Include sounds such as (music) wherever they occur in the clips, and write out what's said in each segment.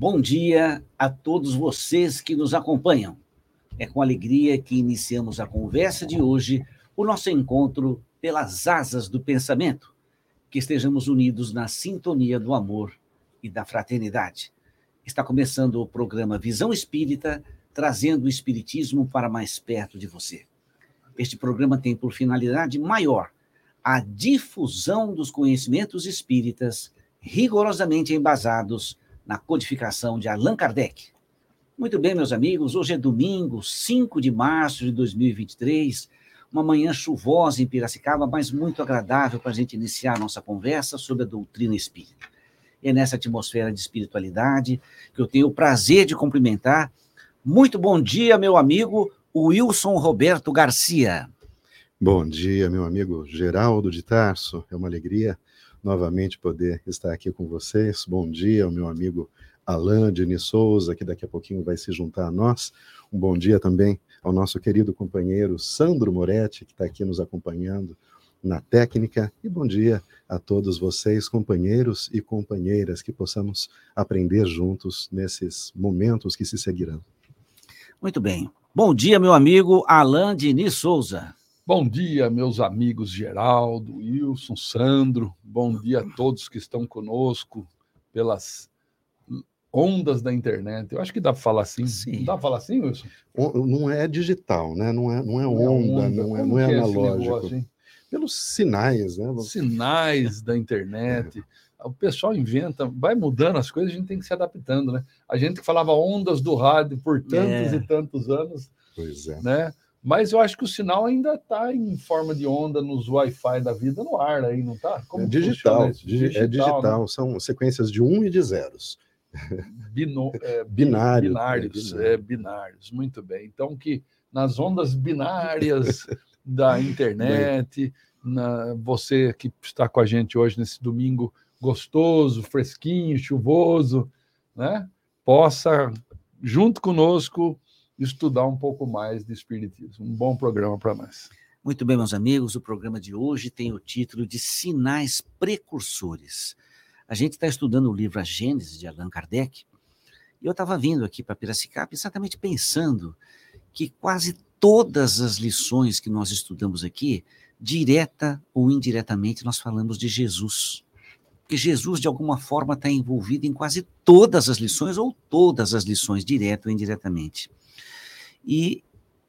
Bom dia a todos vocês que nos acompanham. É com alegria que iniciamos a conversa de hoje, o nosso encontro pelas asas do pensamento. Que estejamos unidos na sintonia do amor e da fraternidade. Está começando o programa Visão Espírita, trazendo o Espiritismo para mais perto de você. Este programa tem por finalidade maior a difusão dos conhecimentos espíritas rigorosamente embasados na codificação de Allan Kardec. Muito bem, meus amigos, hoje é domingo, 5 de março de 2023, uma manhã chuvosa em Piracicaba, mas muito agradável para a gente iniciar a nossa conversa sobre a doutrina espírita. É nessa atmosfera de espiritualidade que eu tenho o prazer de cumprimentar. Muito bom dia, meu amigo Wilson Roberto Garcia. Bom dia, meu amigo Geraldo de Tarso. É uma alegria novamente poder estar aqui com vocês. Bom dia ao meu amigo Alain Dini Souza, que daqui a pouquinho vai se juntar a nós. Um bom dia também ao nosso querido companheiro Sandro Moretti, que está aqui nos acompanhando na técnica. E bom dia a todos vocês, companheiros e companheiras, que possamos aprender juntos nesses momentos que se seguirão. Muito bem. Bom dia, meu amigo Alain Dini Souza. Bom dia, meus amigos Geraldo, Wilson, Sandro. Bom dia a todos que estão conosco pelas ondas da internet. Eu acho que dá para falar assim. Sim. Dá para falar assim, Wilson? Não é digital, né? Não é, não é onda, não é, não é, não é analógico. Negócio, Pelos sinais, né? Sinais da internet. O pessoal inventa, vai mudando as coisas, a gente tem que se adaptando, né? A gente que falava ondas do rádio por tantos é. e tantos anos. Pois é. Né? Mas eu acho que o sinal ainda está em forma de onda nos Wi-Fi da vida no ar aí, não está? É digital, digital, é digital, né? são sequências de um e de zeros. Bino, (laughs) é, binário, binários, é, é, binários, muito bem. Então que nas ondas binárias (laughs) da internet, na, você que está com a gente hoje nesse domingo gostoso, fresquinho, chuvoso, né? Possa junto conosco estudar um pouco mais de Espiritismo. Um bom programa para nós. Muito bem, meus amigos, o programa de hoje tem o título de Sinais Precursores. A gente está estudando o livro A Gênese, de Allan Kardec, e eu estava vindo aqui para Piracicaba exatamente pensando que quase todas as lições que nós estudamos aqui, direta ou indiretamente, nós falamos de Jesus. Porque Jesus, de alguma forma, está envolvido em quase todas as lições, ou todas as lições, direto ou indiretamente. E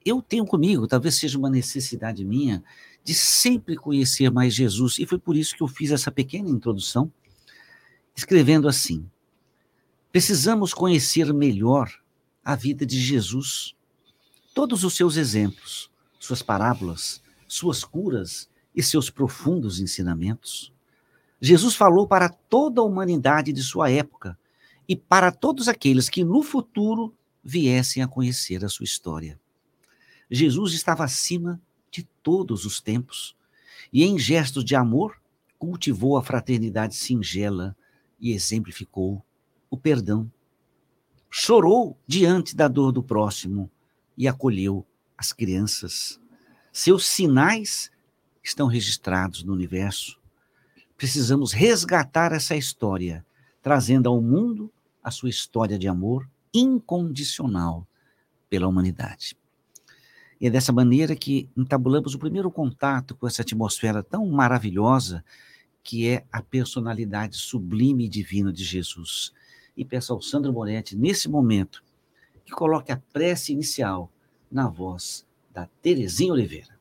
eu tenho comigo, talvez seja uma necessidade minha, de sempre conhecer mais Jesus, e foi por isso que eu fiz essa pequena introdução, escrevendo assim: precisamos conhecer melhor a vida de Jesus, todos os seus exemplos, suas parábolas, suas curas e seus profundos ensinamentos. Jesus falou para toda a humanidade de sua época e para todos aqueles que no futuro viessem a conhecer a sua história. Jesus estava acima de todos os tempos e, em gestos de amor, cultivou a fraternidade singela e exemplificou o perdão. Chorou diante da dor do próximo e acolheu as crianças. Seus sinais estão registrados no universo. Precisamos resgatar essa história, trazendo ao mundo a sua história de amor incondicional pela humanidade. E é dessa maneira que entabulamos o primeiro contato com essa atmosfera tão maravilhosa que é a personalidade sublime e divina de Jesus. E peço ao Sandro Moretti, nesse momento, que coloque a prece inicial na voz da Terezinha Oliveira.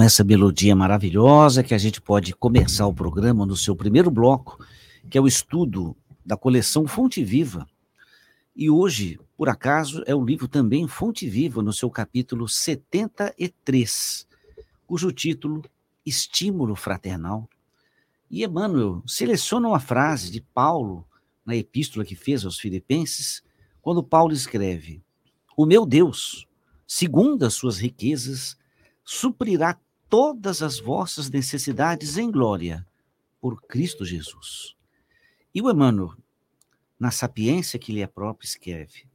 Com essa melodia maravilhosa que a gente pode começar o programa no seu primeiro bloco, que é o estudo da coleção Fonte Viva. E hoje, por acaso, é o livro também Fonte Viva, no seu capítulo 73, cujo título Estímulo Fraternal. E Emmanuel seleciona uma frase de Paulo na epístola que fez aos Filipenses, quando Paulo escreve: O meu Deus, segundo as suas riquezas, suprirá todas as vossas necessidades em glória por Cristo Jesus. E o Emmanuel, na sapiência que lhe é própria, escreve: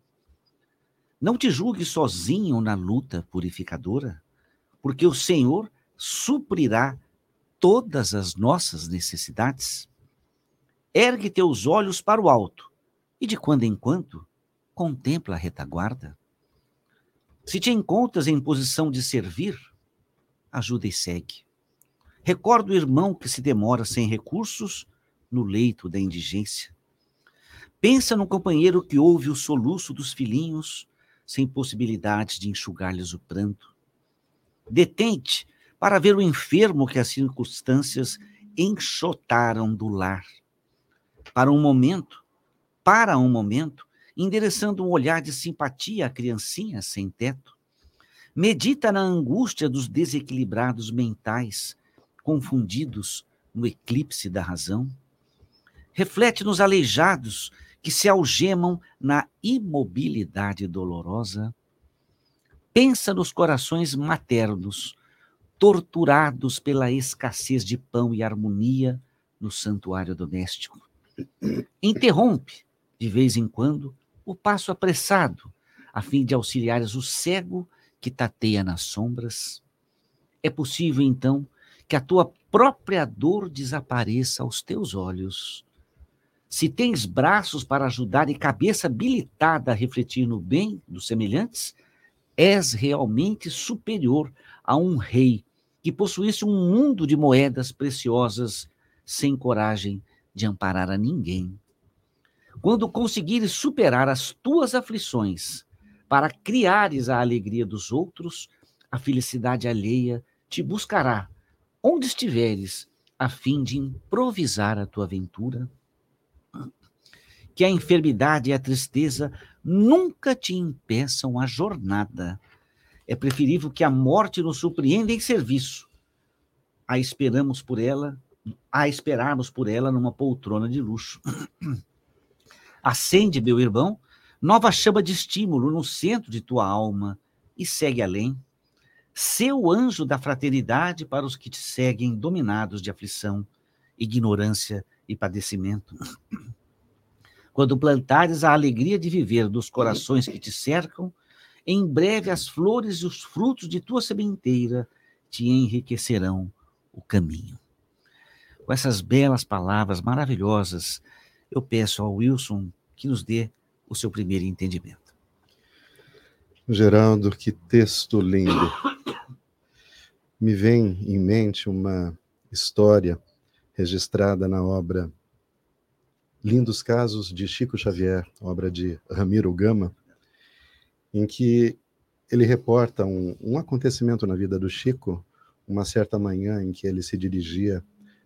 Não te julgue sozinho na luta purificadora, porque o Senhor suprirá todas as nossas necessidades. Ergue teus olhos para o alto e, de quando em quando, contempla a retaguarda. Se te encontras em posição de servir, ajuda e segue. Recorda o irmão que se demora sem recursos no leito da indigência. Pensa no companheiro que ouve o soluço dos filhinhos sem possibilidade de enxugar-lhes o pranto. Detente para ver o enfermo que as circunstâncias enxotaram do lar. Para um momento, para um momento, endereçando um olhar de simpatia à criancinha sem teto. Medita na angústia dos desequilibrados mentais, confundidos no eclipse da razão. Reflete nos aleijados que se algemam na imobilidade dolorosa. Pensa nos corações maternos, torturados pela escassez de pão e harmonia no santuário doméstico. Interrompe, de vez em quando, o passo apressado, a fim de auxiliares o cego que tateia nas sombras? É possível, então, que a tua própria dor desapareça aos teus olhos. Se tens braços para ajudar e cabeça habilitada a refletir no bem dos semelhantes, és realmente superior a um rei que possuísse um mundo de moedas preciosas sem coragem de amparar a ninguém. Quando conseguires superar as tuas aflições, para criares a alegria dos outros, a felicidade alheia te buscará onde estiveres, a fim de improvisar a tua aventura. Que a enfermidade e a tristeza nunca te impeçam a jornada. É preferível que a morte nos surpreenda em serviço. A esperamos por ela, a esperarmos por ela numa poltrona de luxo. (clears throat) Acende, meu irmão, nova chama de estímulo no centro de tua alma e segue além. Seu anjo da fraternidade para os que te seguem dominados de aflição, ignorância e padecimento. (clears throat) Quando plantares a alegria de viver dos corações que te cercam, em breve as flores e os frutos de tua sementeira te enriquecerão o caminho. Com essas belas palavras maravilhosas, eu peço ao Wilson que nos dê o seu primeiro entendimento. Geraldo, que texto lindo. Me vem em mente uma história registrada na obra Lindos Casos de Chico Xavier, obra de Ramiro Gama, em que ele reporta um, um acontecimento na vida do Chico, uma certa manhã em que ele se dirigia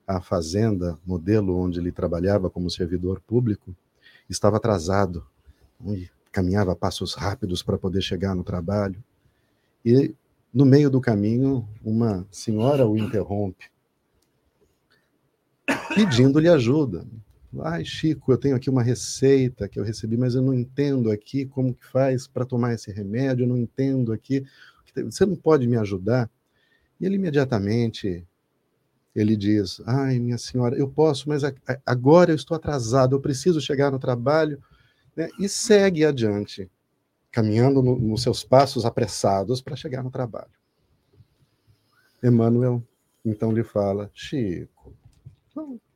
à fazenda, modelo onde ele trabalhava como servidor público, estava atrasado e caminhava passos rápidos para poder chegar no trabalho. E no meio do caminho, uma senhora o interrompe, pedindo-lhe ajuda. Ai, Chico, eu tenho aqui uma receita que eu recebi, mas eu não entendo aqui como que faz para tomar esse remédio, eu não entendo aqui. Você não pode me ajudar? E ele imediatamente ele diz: Ai, minha senhora, eu posso, mas agora eu estou atrasado, eu preciso chegar no trabalho. Né? E segue adiante, caminhando no, nos seus passos apressados para chegar no trabalho. Emmanuel então lhe fala: Chico,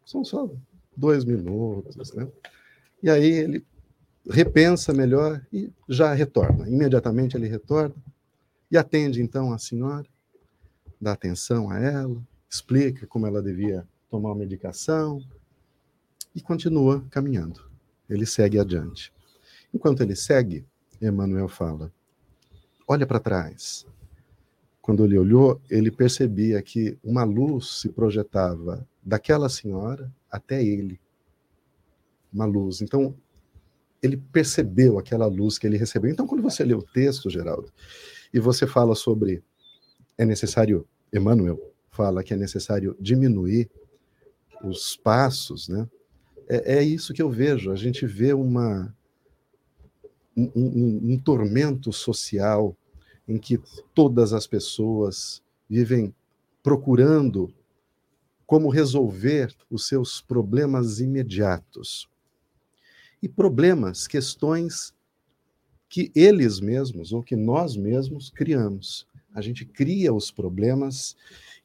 são só dois minutos, né? E aí ele repensa melhor e já retorna. Imediatamente ele retorna e atende então a senhora, dá atenção a ela, explica como ela devia tomar a medicação e continua caminhando. Ele segue adiante. Enquanto ele segue, Emmanuel fala: Olha para trás. Quando ele olhou, ele percebia que uma luz se projetava daquela senhora até ele. Uma luz. Então, ele percebeu aquela luz que ele recebeu. Então, quando você lê o texto, Geraldo, e você fala sobre é necessário, Emmanuel fala que é necessário diminuir os passos, né? É, é isso que eu vejo. A gente vê uma um, um, um tormento social em que todas as pessoas vivem procurando como resolver os seus problemas imediatos. E problemas, questões que eles mesmos ou que nós mesmos criamos. A gente cria os problemas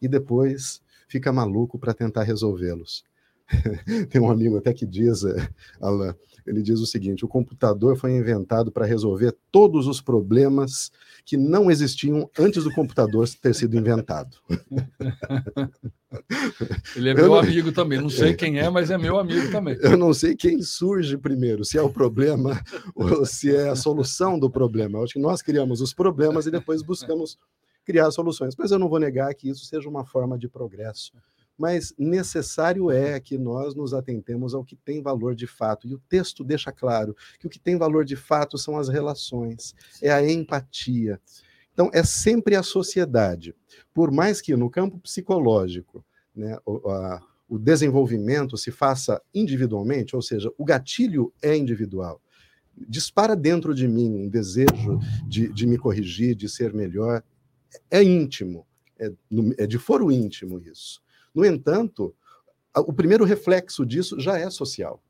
e depois fica maluco para tentar resolvê-los. (laughs) Tem um amigo até que diz, eh, Alain, ele diz o seguinte: o computador foi inventado para resolver todos os problemas que não existiam antes do computador ter sido inventado. (laughs) Ele é meu não... amigo também. Não sei quem é, mas é meu amigo também. Eu não sei quem surge primeiro, se é o problema (laughs) ou se é a solução do problema. Eu acho que nós criamos os problemas e depois buscamos criar soluções. Mas eu não vou negar que isso seja uma forma de progresso mas necessário é que nós nos atentemos ao que tem valor de fato. E o texto deixa claro que o que tem valor de fato são as relações, é a empatia. Então, é sempre a sociedade. Por mais que no campo psicológico né, o, a, o desenvolvimento se faça individualmente, ou seja, o gatilho é individual. Dispara dentro de mim um desejo de, de me corrigir, de ser melhor. É íntimo, é, é de foro íntimo isso. No entanto, o primeiro reflexo disso já é social.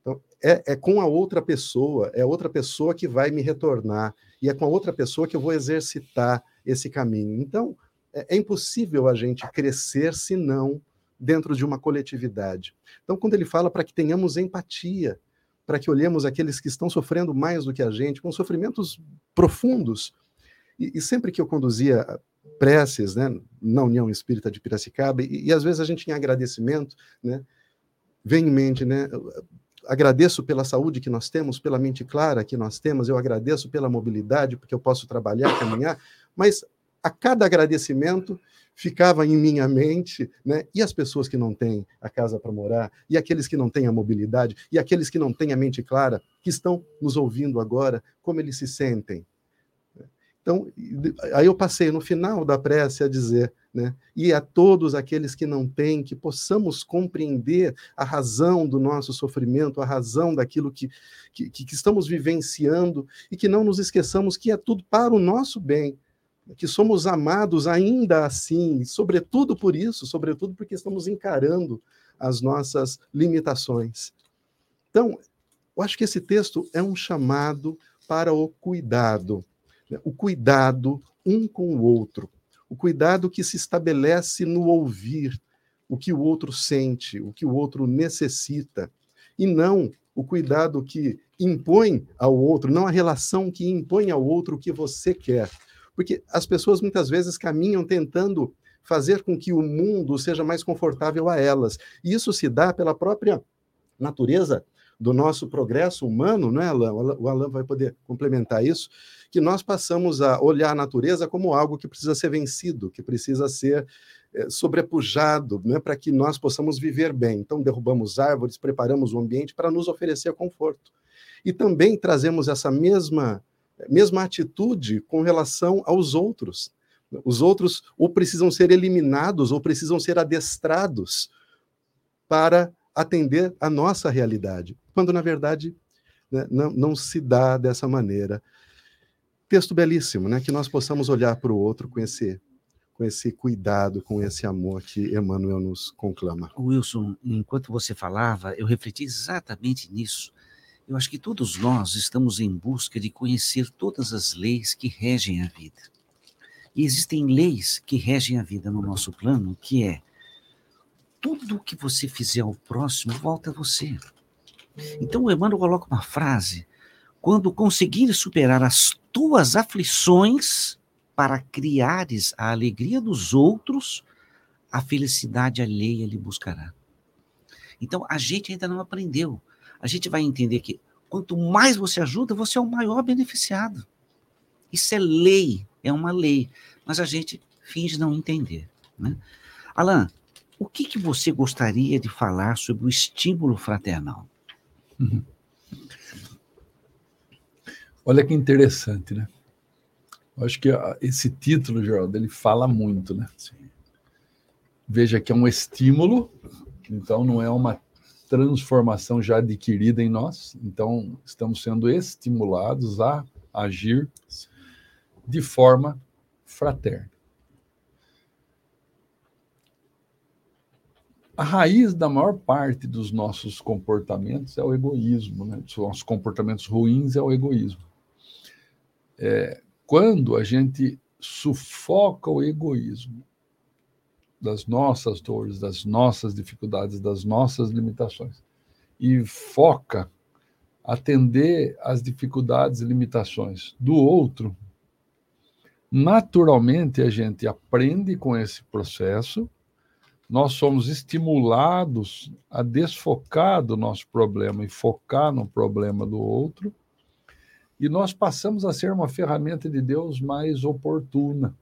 Então, é, é, com a outra pessoa, é outra pessoa que vai me retornar, e é com a outra pessoa que eu vou exercitar esse caminho. Então, é, é impossível a gente crescer se não dentro de uma coletividade. Então, quando ele fala para que tenhamos empatia, para que olhemos aqueles que estão sofrendo mais do que a gente, com sofrimentos profundos. E, e sempre que eu conduzia preces né, na União Espírita de Piracicaba, e, e, às vezes a gente em agradecimento, né, vem em mente, né, agradeço pela saúde que nós temos, pela mente clara que nós temos, eu agradeço pela mobilidade, porque eu posso trabalhar, caminhar, mas a cada agradecimento ficava em minha mente, né? E as pessoas que não têm a casa para morar, e aqueles que não têm a mobilidade, e aqueles que não têm a mente clara, que estão nos ouvindo agora, como eles se sentem? Então, aí eu passei no final da prece a dizer, né? E a todos aqueles que não têm, que possamos compreender a razão do nosso sofrimento, a razão daquilo que, que, que estamos vivenciando, e que não nos esqueçamos que é tudo para o nosso bem, que somos amados ainda assim, sobretudo por isso, sobretudo porque estamos encarando as nossas limitações. Então, eu acho que esse texto é um chamado para o cuidado né? o cuidado um com o outro, o cuidado que se estabelece no ouvir o que o outro sente, o que o outro necessita, e não o cuidado que impõe ao outro, não a relação que impõe ao outro o que você quer. Porque as pessoas muitas vezes caminham tentando fazer com que o mundo seja mais confortável a elas. E isso se dá pela própria natureza do nosso progresso humano, não é, Alan? O Alan vai poder complementar isso, que nós passamos a olhar a natureza como algo que precisa ser vencido, que precisa ser é, sobrepujado, né, para que nós possamos viver bem. Então, derrubamos árvores, preparamos o ambiente para nos oferecer conforto. e também trazemos essa mesma, mesma atitude com relação aos outros. Os outros ou precisam ser eliminados ou precisam ser adestrados para atender a nossa realidade, quando na verdade né, não, não se dá dessa maneira. Texto belíssimo, né? Que nós possamos olhar para o outro com esse, com esse cuidado, com esse amor que Emmanuel nos conclama. Wilson, enquanto você falava, eu refleti exatamente nisso. Eu acho que todos nós estamos em busca de conhecer todas as leis que regem a vida. E existem leis que regem a vida no nosso plano, que é tudo o que você fizer ao próximo volta a você. Então o Emmanuel coloca uma frase: quando conseguires superar as tuas aflições para criares a alegria dos outros, a felicidade alheia lhe buscará. Então a gente ainda não aprendeu. A gente vai entender que quanto mais você ajuda, você é o maior beneficiado. Isso é lei, é uma lei, mas a gente finge não entender. Né? Alan, o que, que você gostaria de falar sobre o estímulo fraternal? Uhum. (laughs) Olha que interessante, né? Eu acho que esse título, Geraldo, ele fala muito, né? Veja que é um estímulo, então não é uma transformação já adquirida em nós, então estamos sendo estimulados a agir de forma fraterna. a raiz da maior parte dos nossos comportamentos é o egoísmo, né? Os nossos comportamentos ruins é o egoísmo. É, quando a gente sufoca o egoísmo das nossas dores, das nossas dificuldades, das nossas limitações e foca atender às dificuldades e limitações do outro, naturalmente a gente aprende com esse processo. Nós somos estimulados a desfocar do nosso problema e focar no problema do outro, e nós passamos a ser uma ferramenta de Deus mais oportuna.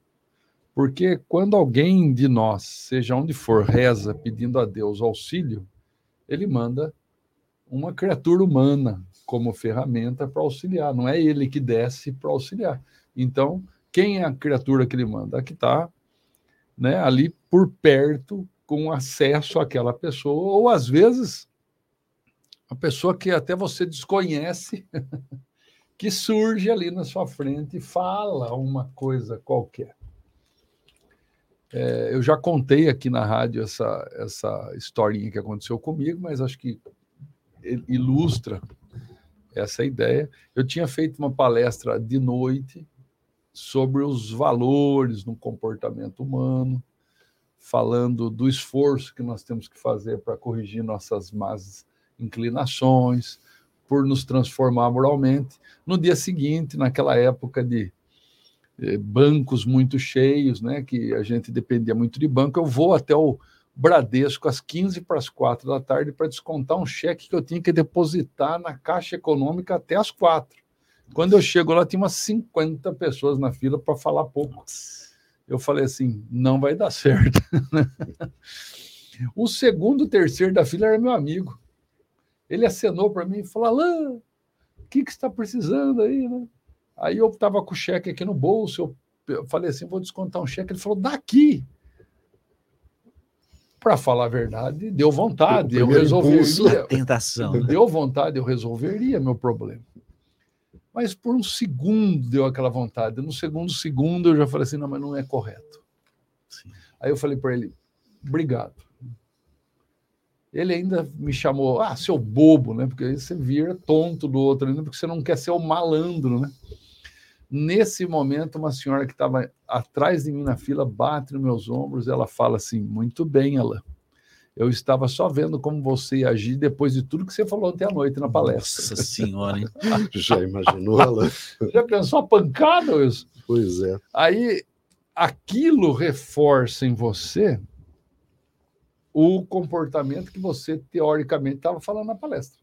Porque quando alguém de nós, seja onde for, reza pedindo a Deus auxílio, ele manda uma criatura humana como ferramenta para auxiliar, não é ele que desce para auxiliar. Então, quem é a criatura que ele manda? A que está né, ali por perto com acesso àquela pessoa, ou às vezes a pessoa que até você desconhece, (laughs) que surge ali na sua frente e fala uma coisa qualquer. É, eu já contei aqui na rádio essa, essa historinha que aconteceu comigo, mas acho que ilustra essa ideia. Eu tinha feito uma palestra de noite sobre os valores no comportamento humano falando do esforço que nós temos que fazer para corrigir nossas más inclinações, por nos transformar moralmente. No dia seguinte, naquela época de eh, bancos muito cheios, né, que a gente dependia muito de banco, eu vou até o Bradesco às 15 para as 4 da tarde para descontar um cheque que eu tinha que depositar na Caixa Econômica até as 4. Quando eu chego lá, tinha umas 50 pessoas na fila para falar pouco eu falei assim: não vai dar certo. (laughs) o segundo, terceiro da fila era meu amigo. Ele acenou para mim e falou: Alain, o que, que você está precisando aí? Né? Aí eu estava com o cheque aqui no bolso, eu falei assim: vou descontar um cheque. Ele falou: daqui. Para falar a verdade, deu vontade, eu resolveria. Tentação. Né? Deu vontade, eu resolveria meu problema. Mas por um segundo deu aquela vontade. No segundo segundo eu já falei assim: não, mas não é correto. Sim. Aí eu falei para ele: obrigado. Ele ainda me chamou, ah, seu bobo, né? Porque aí você vira tonto do outro ainda, porque você não quer ser o malandro, né? Nesse momento, uma senhora que estava atrás de mim na fila bate nos meus ombros, ela fala assim: muito bem, Alain eu estava só vendo como você ia agir depois de tudo que você falou ontem à noite na palestra. Nossa senhora, hein? (laughs) Já imaginou, Alan? (laughs) Já pensou a pancada, isso? Pois é. Aí, aquilo reforça em você o comportamento que você, teoricamente, estava falando na palestra.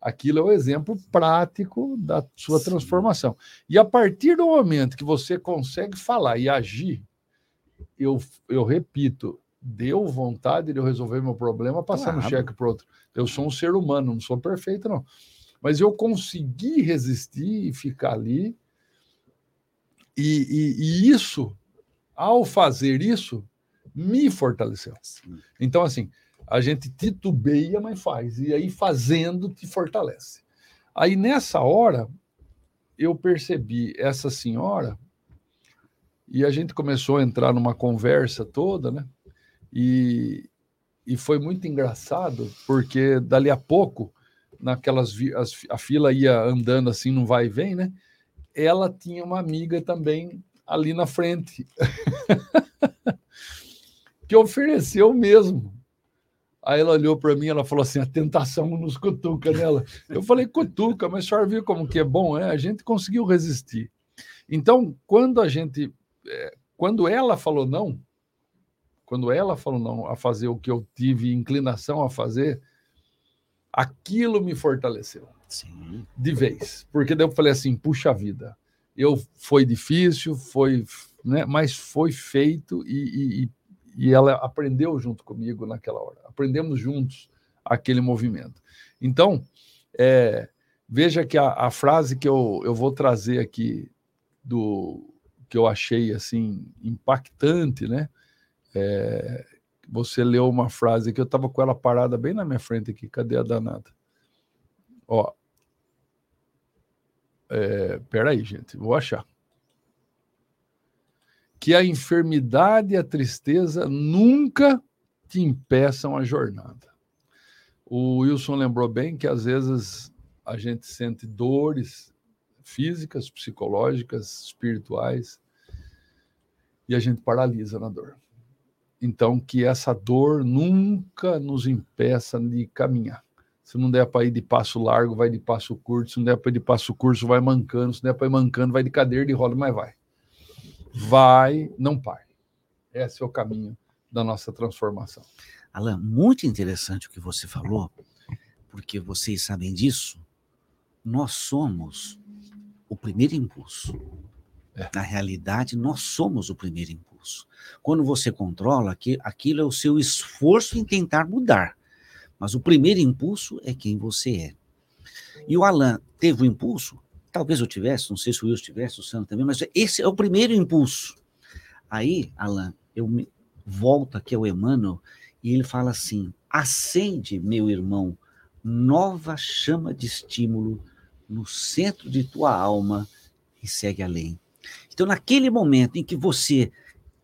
Aquilo é o exemplo prático da sua Sim. transformação. E a partir do momento que você consegue falar e agir, eu, eu repito, deu vontade de eu resolver meu problema passando claro. cheque para outro. Eu sou um ser humano, não sou perfeito, não. Mas eu consegui resistir e ficar ali. E, e, e isso, ao fazer isso, me fortaleceu. Então, assim, a gente titubeia, mas faz. E aí, fazendo, te fortalece. Aí, nessa hora, eu percebi essa senhora e a gente começou a entrar numa conversa toda, né? E, e foi muito engraçado, porque dali a pouco, naquelas as, a fila ia andando assim, não vai e vem, né? Ela tinha uma amiga também ali na frente, (laughs) que ofereceu mesmo. Aí ela olhou para mim, ela falou assim: a tentação nos cutuca nela. Eu falei: cutuca, mas a senhora viu como que é bom, é? A gente conseguiu resistir. Então, quando a gente, é, quando ela falou não, quando ela falou não a fazer o que eu tive inclinação a fazer, aquilo me fortaleceu. Sim. De vez. Porque daí eu falei assim: puxa vida, eu foi difícil, foi, né, mas foi feito e, e, e ela aprendeu junto comigo naquela hora. Aprendemos juntos aquele movimento. Então, é, veja que a, a, frase que eu, eu vou trazer aqui do que eu achei assim impactante, né? É, você leu uma frase que eu estava com ela parada bem na minha frente aqui. Cadê a danada? Ó. É, peraí, gente, vou achar. Que a enfermidade e a tristeza nunca te impeçam a jornada. O Wilson lembrou bem que às vezes a gente sente dores físicas, psicológicas, espirituais, e a gente paralisa na dor. Então, que essa dor nunca nos impeça de caminhar. Se não der para ir de passo largo, vai de passo curto. Se não der para ir de passo curto, vai mancando. Se não der para ir mancando, vai de cadeira de roda, mas vai. Vai, não pare. Esse é o caminho da nossa transformação. Alan, muito interessante o que você falou, porque vocês sabem disso. Nós somos o primeiro impulso. É. Na realidade, nós somos o primeiro impulso. Quando você controla, aquilo é o seu esforço em tentar mudar. Mas o primeiro impulso é quem você é. E o Alan teve o impulso, talvez eu tivesse, não sei se o Wilson tivesse, o Sandro também, mas esse é o primeiro impulso. Aí, Alan, eu me volto aqui ao Emmanuel e ele fala assim: acende, meu irmão, nova chama de estímulo no centro de tua alma e segue além. Então, naquele momento em que você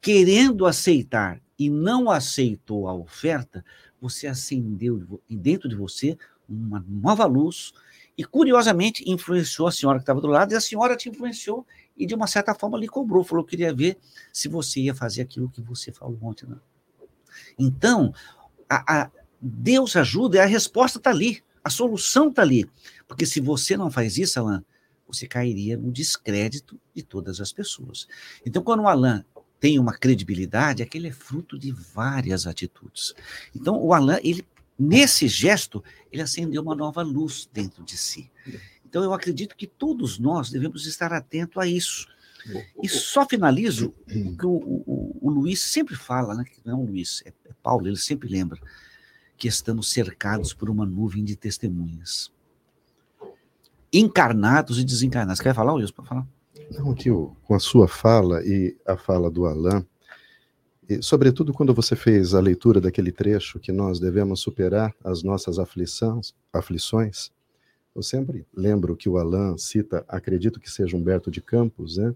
querendo aceitar e não aceitou a oferta, você acendeu dentro de você uma nova luz e, curiosamente, influenciou a senhora que estava do lado e a senhora te influenciou e, de uma certa forma, lhe cobrou. Falou que queria ver se você ia fazer aquilo que você falou ontem. Não. Então, a, a Deus ajuda e a resposta está ali, a solução está ali. Porque se você não faz isso, Alain, você cairia no descrédito de todas as pessoas. Então, quando o Alain tem uma credibilidade é que ele é fruto de várias atitudes. Então, o Alain, ele, nesse gesto, ele acendeu uma nova luz dentro de si. Então, eu acredito que todos nós devemos estar atentos a isso. E só finalizo o que o, o, o Luiz sempre fala, né? não é o Luiz, é, é Paulo, ele sempre lembra que estamos cercados por uma nuvem de testemunhas. Encarnados e desencarnados. Quer falar, Wilson? Pode falar? Não, tio, com a sua fala e a fala do Alain, e, sobretudo quando você fez a leitura daquele trecho que nós devemos superar as nossas aflições, aflições eu sempre lembro que o Alain cita, acredito que seja Humberto de Campos, né?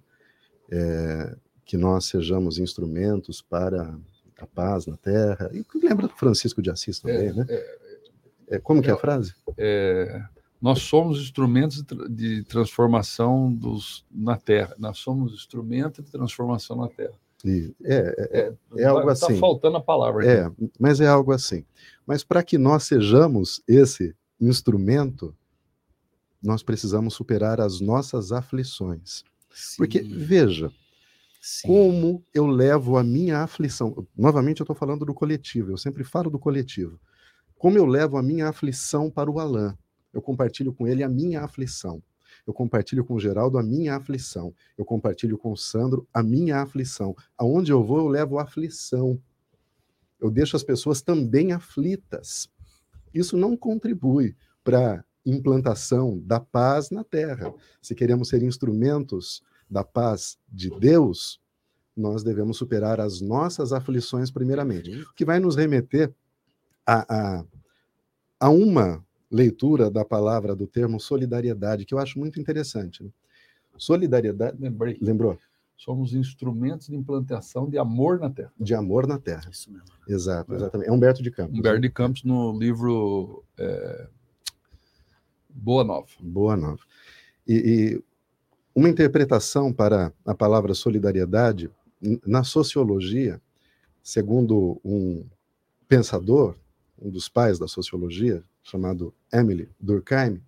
É, que nós sejamos instrumentos para a paz na terra. E lembra do Francisco de Assis também, é, né? É, é como que é a frase? É, nós somos instrumentos de transformação dos, na Terra. Nós somos instrumentos de transformação na Terra. E, é, é, é, é algo tá, assim. Está faltando a palavra. É, mas é algo assim. Mas para que nós sejamos esse instrumento, nós precisamos superar as nossas aflições. Sim. Porque, veja, Sim. como eu levo a minha aflição. Novamente, eu estou falando do coletivo, eu sempre falo do coletivo. Como eu levo a minha aflição para o Alain eu compartilho com ele a minha aflição. Eu compartilho com o Geraldo a minha aflição. Eu compartilho com o Sandro a minha aflição. Aonde eu vou, eu levo aflição. Eu deixo as pessoas também aflitas. Isso não contribui para implantação da paz na terra. Se queremos ser instrumentos da paz de Deus, nós devemos superar as nossas aflições primeiramente, o que vai nos remeter a, a, a uma leitura da palavra, do termo solidariedade, que eu acho muito interessante. Né? Solidariedade. Lembrei. Lembrou? Somos instrumentos de implantação de amor na Terra. De amor na Terra. Isso mesmo. Exato, É. exatamente. É Humberto de Campos. Humberto de Campos, no livro é, Boa Nova. Boa nova. E, e uma interpretação para a palavra solidariedade, na sociologia, segundo um pensador, um dos pais da sociologia, chamado Emily Durkheim,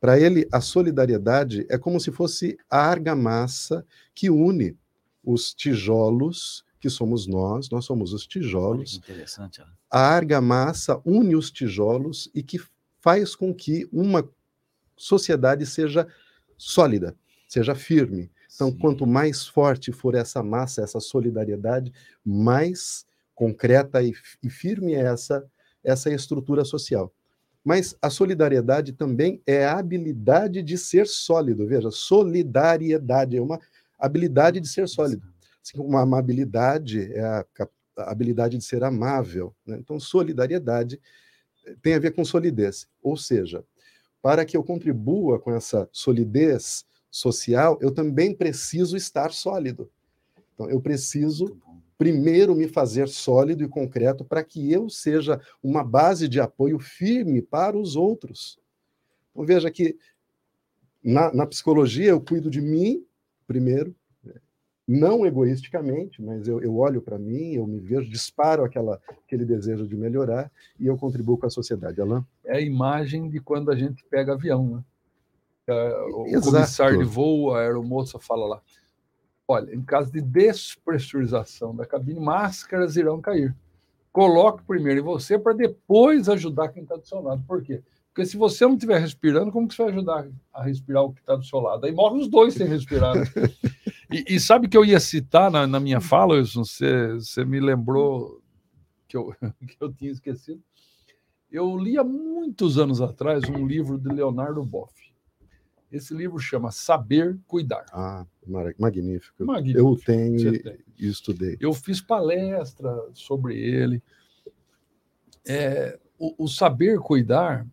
para ele a solidariedade é como se fosse a argamassa que une os tijolos, que somos nós, nós somos os Olha que tijolos, interessante. ó. a argamassa une os tijolos e que faz com que uma sociedade seja sólida, seja firme. Então, Sim. quanto mais forte for essa massa, essa solidariedade, mais concreta e, e firme é essa, essa estrutura social. Mas a solidariedade também é a habilidade de ser sólido. Veja, solidariedade é uma habilidade de ser sólido. Assim, uma amabilidade é a, a habilidade de ser amável. né? Então, solidariedade eh, tem a ver com solidez. Ou seja, para que eu contribua com essa solidez social, eu também preciso estar sólido. Então, eu preciso. Primeiro me fazer sólido e concreto para que eu seja uma base de apoio firme para os outros. Então, veja que na, na psicologia eu cuido de mim primeiro, não egoisticamente, mas eu, eu olho para mim, eu me vejo, disparo aquela, aquele desejo de melhorar e eu contribuo com a sociedade. Alain? É a imagem de quando a gente pega avião, né? É, O Exato. comissário de voo, a aeromoça, fala lá: olha, em caso de despressurização da cabine, máscaras irão cair. Coloque primeiro em você para depois ajudar quem está do seu lado. Por quê? Porque se você não estiver respirando, como que você vai ajudar a respirar o que está do seu lado? Aí morrem os dois sem respirar. né? (laughs) E, e sabe que eu ia citar na, na minha fala, Wilson? Você, você me lembrou que eu, (laughs) que eu tinha esquecido. Eu li há muitos anos atrás um livro de Leonardo Boff. Esse livro chama Saber Cuidar. Ah, magnífico. Magnífico. Eu tenho e, e estudei. Eu fiz palestra sobre ele. É, o, o saber cuidar,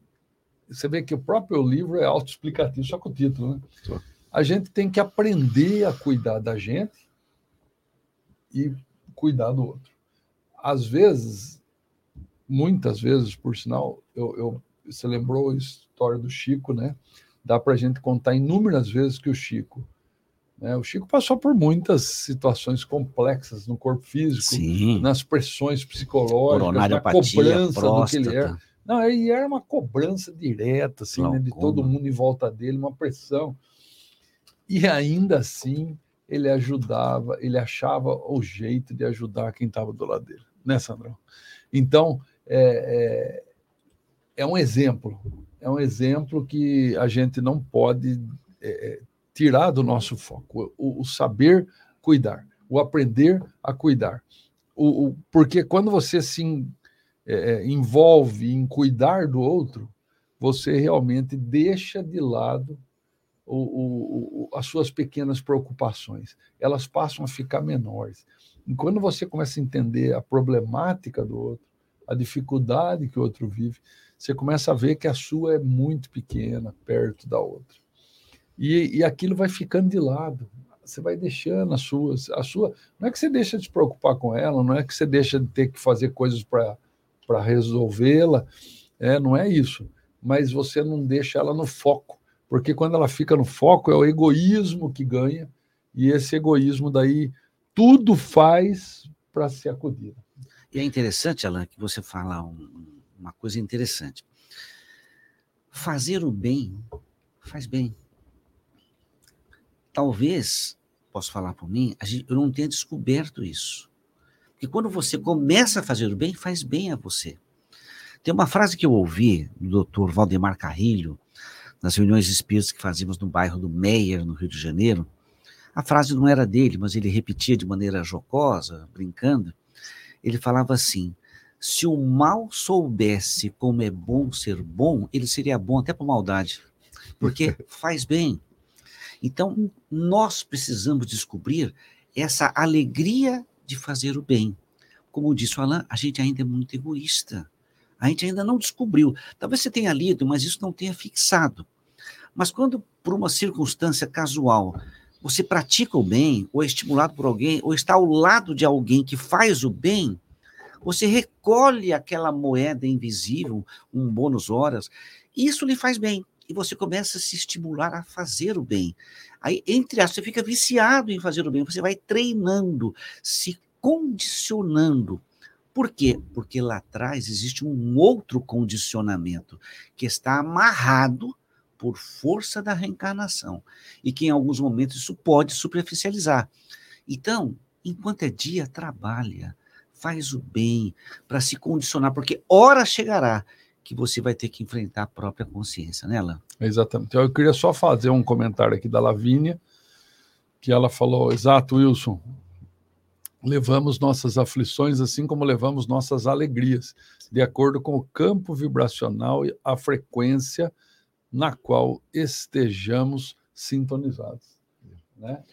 você vê que o próprio livro é autoexplicativo, só com o título, né? Só. A gente tem que aprender a cuidar da gente e cuidar do outro. Às vezes, muitas vezes, por sinal, eu, eu- você lembrou a história do Chico, né? Dá para a gente contar inúmeras vezes que o Chico, né? O Chico passou por muitas situações complexas no corpo físico, Sim. nas pressões psicológicas, na cobrança do que ele era. próstata. Não, e era uma cobrança direta, assim, né, de todo mundo em volta dele, uma pressão. E ainda assim, ele ajudava, ele achava o jeito de ajudar quem estava do lado dele, né, Sandrão? Então, é, é, é um exemplo, é um exemplo que a gente não pode é, tirar do nosso foco, o, o saber cuidar, o aprender a cuidar. O, o- porque quando você se é, é, envolve em cuidar do outro, você realmente deixa de lado o- as suas pequenas preocupações. Elas passam a ficar menores. E quando você começa a entender a problemática do outro, a dificuldade que o outro vive, você começa a ver que a sua é muito pequena perto da outra. E, e aquilo vai ficando de lado. Você vai deixando a sua, a sua. Não é que você deixa de se preocupar com ela, não é que você deixa de ter que fazer coisas para resolvê-la, é, não é isso. Mas você não deixa ela no foco, porque quando ela fica no foco é o egoísmo que ganha, e esse egoísmo daí tudo faz para ser acudido. E é interessante, Alan, que você fala um- uma coisa interessante. Fazer o bem faz bem. Talvez, posso falar por mim, eu não tenha descoberto isso. Porque quando você começa a fazer o bem, faz bem a você. Tem uma frase que eu ouvi do Dr. Valdemar Carrilho, nas reuniões espíritas que fazíamos no bairro do Meier, no Rio de Janeiro. A frase não era dele, mas ele repetia de maneira jocosa, brincando. Ele falava assim: Se o mal soubesse como é bom ser bom, ele seria bom até por maldade, porque (laughs) faz bem. Então, nós precisamos descobrir essa alegria de fazer o bem. Como disse o Alain, a gente ainda é muito egoísta. A gente ainda não descobriu. Talvez você tenha lido, mas isso não tenha fixado. Mas quando, por uma circunstância casual, você pratica o bem, ou é estimulado por alguém, ou está ao lado de alguém que faz o bem, você recolhe aquela moeda invisível, um bônus horas, isso lhe faz bem. E você começa a se estimular a fazer o bem. Aí, entre as, você fica viciado em fazer o bem, você vai treinando, se condicionando. Por quê? Porque lá atrás existe um outro condicionamento que está amarrado por força da reencarnação e que em alguns momentos isso pode superficializar. Então, enquanto é dia, trabalha, faz o bem para se condicionar, porque hora chegará que você vai ter que enfrentar a própria consciência, né, Alain? Exatamente. Eu queria só fazer um comentário aqui da Lavínia, que ela falou, exato, Wilson, levamos nossas aflições assim como levamos nossas alegrias, de acordo com o campo vibracional e a frequência na qual estejamos sintonizados. Né?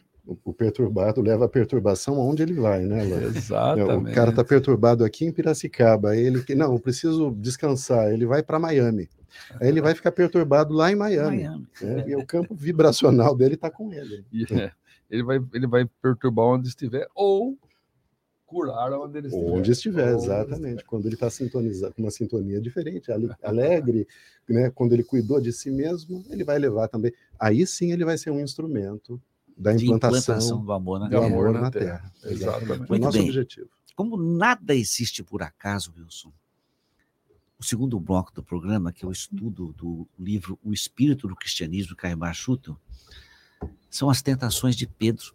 O, perturbado leva a perturbação aonde ele vai, né? Exatamente. O cara está perturbado aqui em Piracicaba, ele não, eu preciso descansar, ele vai para Miami. Aí ele vai ficar perturbado lá em Miami. Miami. Né? E o campo vibracional dele está com ele. Yeah. Ele, vai, ele vai perturbar onde estiver, ou curar onde ele estiver. Onde estiver, exatamente. Quando ele está sintonizado com uma sintonia diferente, alegre, né? quando ele cuidou de si mesmo, ele vai levar também. Aí sim ele vai ser um instrumento da implantação, implantação do amor na, do terra. Amor na terra. terra. Exatamente. Muito o nosso bem. objetivo. Como nada existe por acaso, Wilson, o segundo bloco do programa, que é o estudo do livro O Espírito do Cristianismo, de Caio Bachuto, são as tentações de Pedro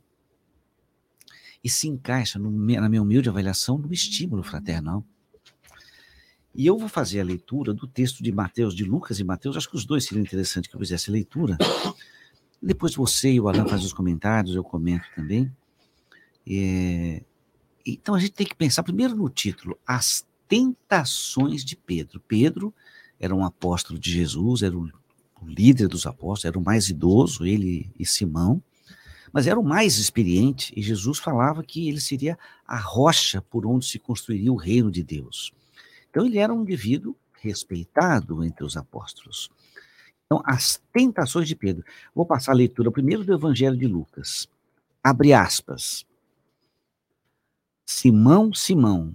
e se encaixa, no, na minha humilde avaliação, no estímulo fraternal. E eu vou fazer a leitura do texto de Mateus, de Lucas e Mateus, acho que os dois seriam interessantes que eu fizesse a leitura. Depois você e o Alan fazem os comentários, eu comento também. É, então a gente tem que pensar primeiro no título, As Tentações de Pedro. Pedro era um apóstolo de Jesus, era o, o líder dos apóstolos, era o mais idoso, ele e Simão mas era o mais experiente, e Jesus falava que ele seria a rocha por onde se construiria o reino de Deus. Então ele era um indivíduo respeitado entre os apóstolos. Então, as tentações de Pedro. Vou passar a leitura primeiro do Evangelho de Lucas. Abre aspas. Simão, Simão,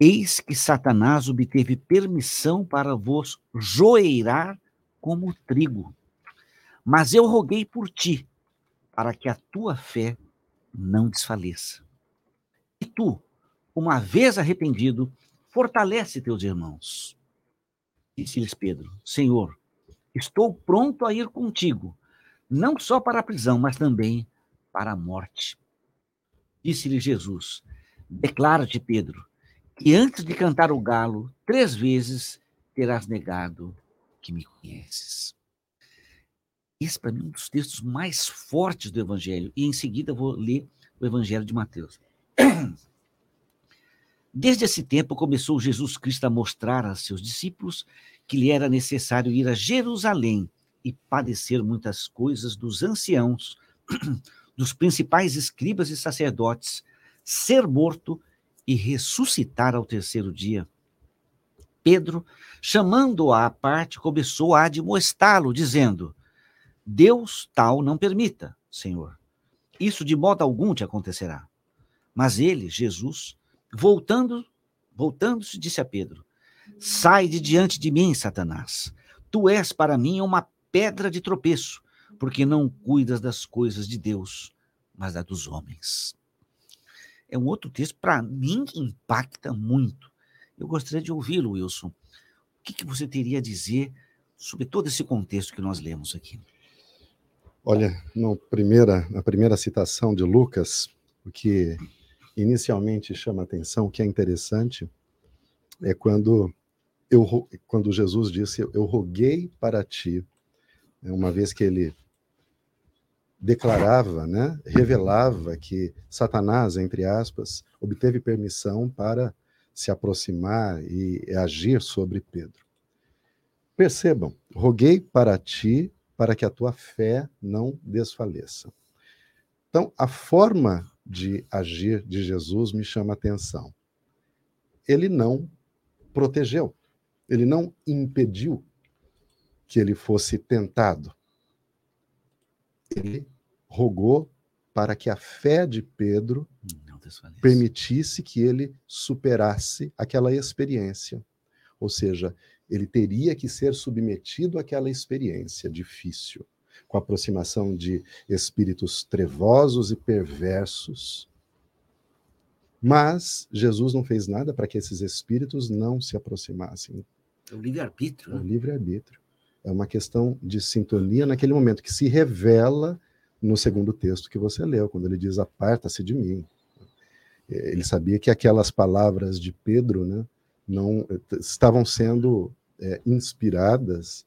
eis que Satanás obteve permissão para vos joeirar como trigo. Mas eu roguei por ti, para que a tua fé não desfaleça. E tu, uma vez arrependido, fortalece teus irmãos. Disse-lhes Pedro: Senhor, estou pronto a ir contigo, não só para a prisão, mas também para a morte. Disse-lhe Jesus: Declara-te, Pedro, que antes de cantar o galo, três vezes terás negado que me conheces. Esse, para mim, é um dos textos mais fortes do Evangelho. E em seguida vou ler o Evangelho de Mateus. (clears throat) Desde esse tempo começou Jesus Cristo a mostrar a seus discípulos que lhe era necessário ir a Jerusalém e padecer muitas coisas dos anciãos, (clears throat) dos principais escribas e sacerdotes, ser morto e ressuscitar ao terceiro dia. Pedro, chamando-o à parte, começou a admoestá-lo, dizendo: Deus tal não permita, Senhor. Isso de modo algum te acontecerá. Mas ele, Jesus, voltando, voltando-se, disse a Pedro: Sai de diante de mim, Satanás. Tu és para mim uma pedra de tropeço, porque não cuidas das coisas de Deus, mas da dos homens. É um outro texto, para mim, que impacta muito. Eu gostaria de ouvi-lo, Wilson. O que, que você teria a dizer sobre todo esse contexto que nós lemos aqui? Olha, no primeira, na primeira citação de Lucas, o que inicialmente chama atenção, o que é interessante, é quando, eu, quando Jesus disse: Eu roguei para ti, né, uma vez que ele declarava, né, revelava que Satanás, entre aspas, obteve permissão para se aproximar e agir sobre Pedro. Percebam, roguei para ti para que a tua fé não desfaleça. Então, a forma de agir de Jesus me chama atenção. Ele não protegeu, ele não impediu que ele fosse tentado. Ele rogou para que a fé de Pedro permitisse que ele superasse aquela experiência. Ou seja, ele teria que ser submetido àquela experiência difícil, com a aproximação de espíritos trevosos e perversos. Mas Jesus não fez nada para que esses espíritos não se aproximassem. É o livre-arbítrio. É o livre-arbítrio. É uma questão de sintonia naquele momento que se revela no segundo texto que você leu, quando ele diz: Aparta-se de mim. Ele sabia que aquelas palavras de Pedro né, não estavam sendo é, inspiradas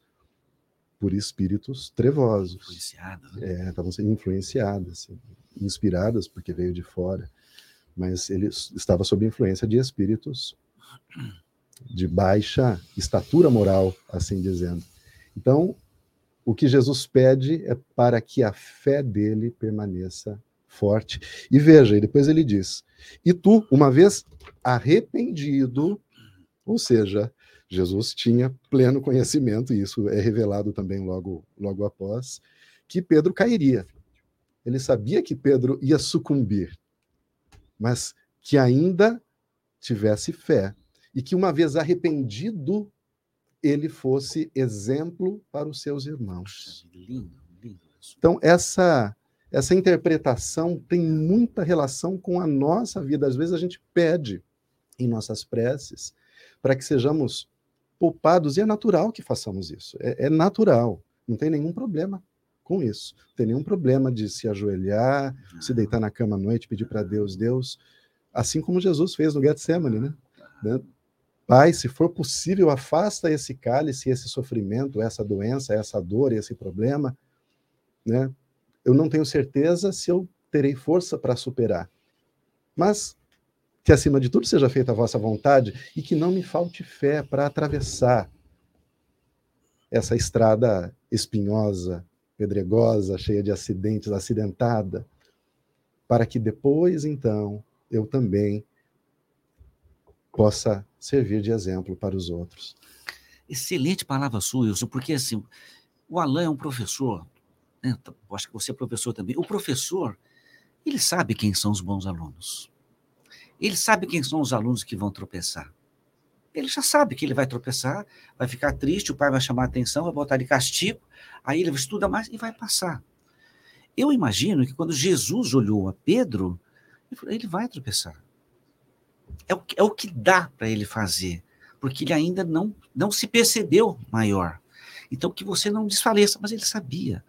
por espíritos trevosos. Influenciadas. Né? É, estavam sendo influenciadas, inspiradas porque veio de fora, mas ele estava sob influência de espíritos de baixa estatura moral, assim dizendo. Então, o que Jesus pede é para que a fé dele permaneça forte. E veja, e depois ele diz: E tu, uma vez arrependido, ou seja, Jesus tinha pleno conhecimento, e isso é revelado também logo, logo após, que Pedro cairia. Ele sabia que Pedro ia sucumbir, mas que ainda tivesse fé. E que uma vez arrependido, ele fosse exemplo para os seus irmãos. Lindo, lindo. Então, essa, essa interpretação tem muita relação com a nossa vida. Às vezes a gente pede em nossas preces para que sejamos poupados, e é natural que façamos isso. É, é natural, não tem nenhum problema com isso. Não tem nenhum problema de se ajoelhar, se deitar na cama à noite, pedir para Deus, Deus, assim como Jesus fez no Getsemane, né? Pai, se for possível, afasta esse cálice, esse sofrimento, essa doença, essa dor, esse problema, né? Eu não tenho certeza se eu terei força para superar. Mas que acima de tudo seja feita a vossa vontade e que não me falte fé para atravessar essa estrada espinhosa, pedregosa, cheia de acidentes, acidentada, para que depois, então, eu também possa servir de exemplo para os outros. Excelente palavra sua, Wilson, porque assim, o Alain é um professor, né? acho que você é professor também. O professor, ele sabe quem são os bons alunos. Ele sabe quem são os alunos que vão tropeçar. Ele já sabe que ele vai tropeçar, vai ficar triste, o pai vai chamar a atenção, vai botar de castigo, aí ele estuda mais e vai passar. Eu imagino que quando Jesus olhou a Pedro, ele vai tropeçar. É o, é o que dá para ele fazer, porque ele ainda não, não se percebeu maior. Então, que você não desfaleça, mas ele sabia.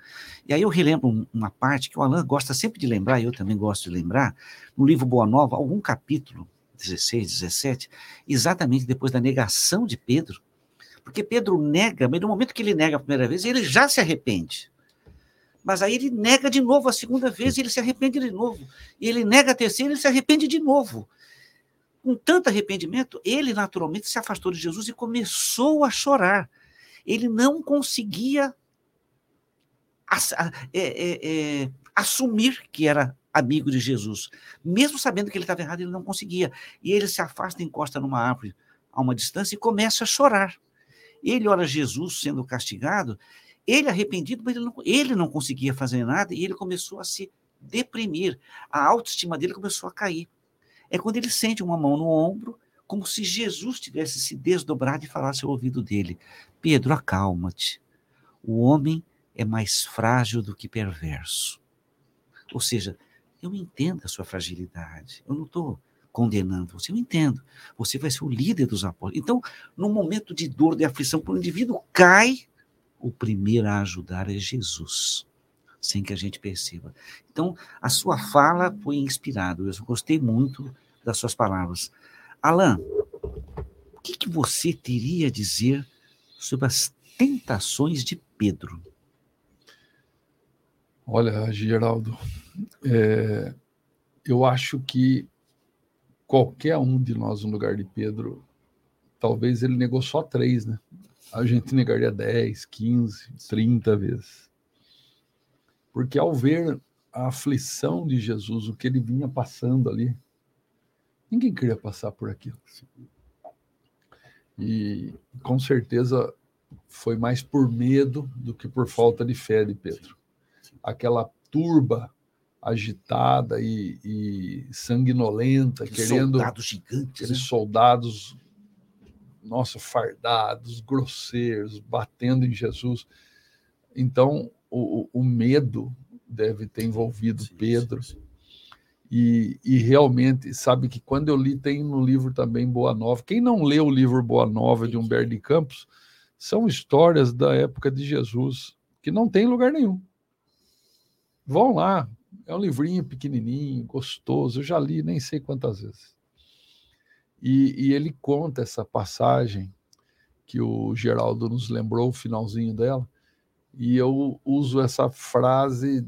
E aí eu relembro uma parte que o Alain gosta sempre de lembrar, e eu também gosto de lembrar, no livro Boa Nova, algum capítulo, 16, 17, exatamente depois da negação de Pedro, porque Pedro nega, mas no momento que ele nega a primeira vez, ele já se arrepende. Mas aí ele nega de novo a segunda vez ele se arrepende de novo. E ele nega a terceira ele se arrepende de novo. Com tanto arrependimento, ele naturalmente se afastou de Jesus e começou a chorar ele não conseguia é, é, é, assumir que era amigo de Jesus. Mesmo sabendo que ele estava errado, ele não conseguia. E ele se afasta, encosta numa árvore a uma distância e começa a chorar. Ele olha Jesus sendo castigado, ele arrependido, mas ele não, ele não conseguia fazer nada e ele começou a se deprimir. A autoestima dele começou a cair. É quando ele sente uma mão no ombro como se Jesus tivesse se desdobrado e falasse ao ouvido dele: Pedro, acalma-te. O homem é mais frágil do que perverso. Ou seja, eu entendo a sua fragilidade. Eu não estou condenando você, eu entendo. Você vai ser o líder dos apóstolos. Então, no momento de dor, de aflição, quando o indivíduo cai, o primeiro a ajudar é Jesus, sem que a gente perceba. Então, a sua fala foi inspirada. Eu gostei muito das suas palavras. Alain, o que, que você teria a dizer sobre as tentações de Pedro? Olha, Geraldo, é, eu acho que qualquer um de nós no lugar de Pedro, talvez ele negou só três, né? A gente negaria 10, 15, 30 vezes. Porque ao ver a aflição de Jesus, o que ele vinha passando ali, ninguém queria passar por aquilo. E com certeza foi mais por medo do que por falta de fé de Pedro. Aquela turba agitada e, e sanguinolenta, aqueles querendo soldados gigantes, aqueles né? soldados, nossa, fardados, grosseiros, batendo em Jesus. Então, o, o medo deve ter envolvido sim, Pedro. Sim, sim. E, e, realmente, sabe que quando eu li, tem no livro também Boa Nova. Quem não leu o livro Boa Nova de Humberto de Campos, são histórias da época de Jesus que não tem lugar nenhum. Vão lá, é um livrinho pequenininho, gostoso, eu já li nem sei quantas vezes. E, e ele conta essa passagem que o Geraldo nos lembrou, o finalzinho dela, e eu uso essa frase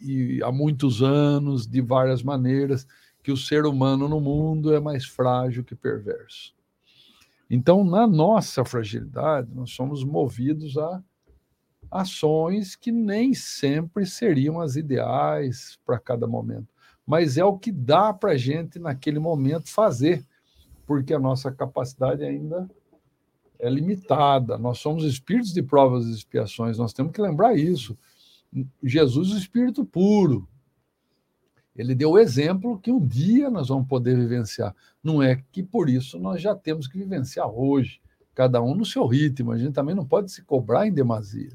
e, há muitos anos, de várias maneiras, que o ser humano no mundo é mais frágil que perverso. Então, na nossa fragilidade, nós somos movidos a ações que nem sempre seriam as ideais para cada momento, mas é o que dá para a gente, naquele momento, fazer, porque a nossa capacidade ainda é limitada. Nós somos espíritos de provas e expiações, nós temos que lembrar isso. Jesus, o espírito puro, ele deu o exemplo que um dia nós vamos poder vivenciar. Não é que por isso nós já temos que vivenciar hoje, cada um no seu ritmo. A gente também não pode se cobrar em demasia.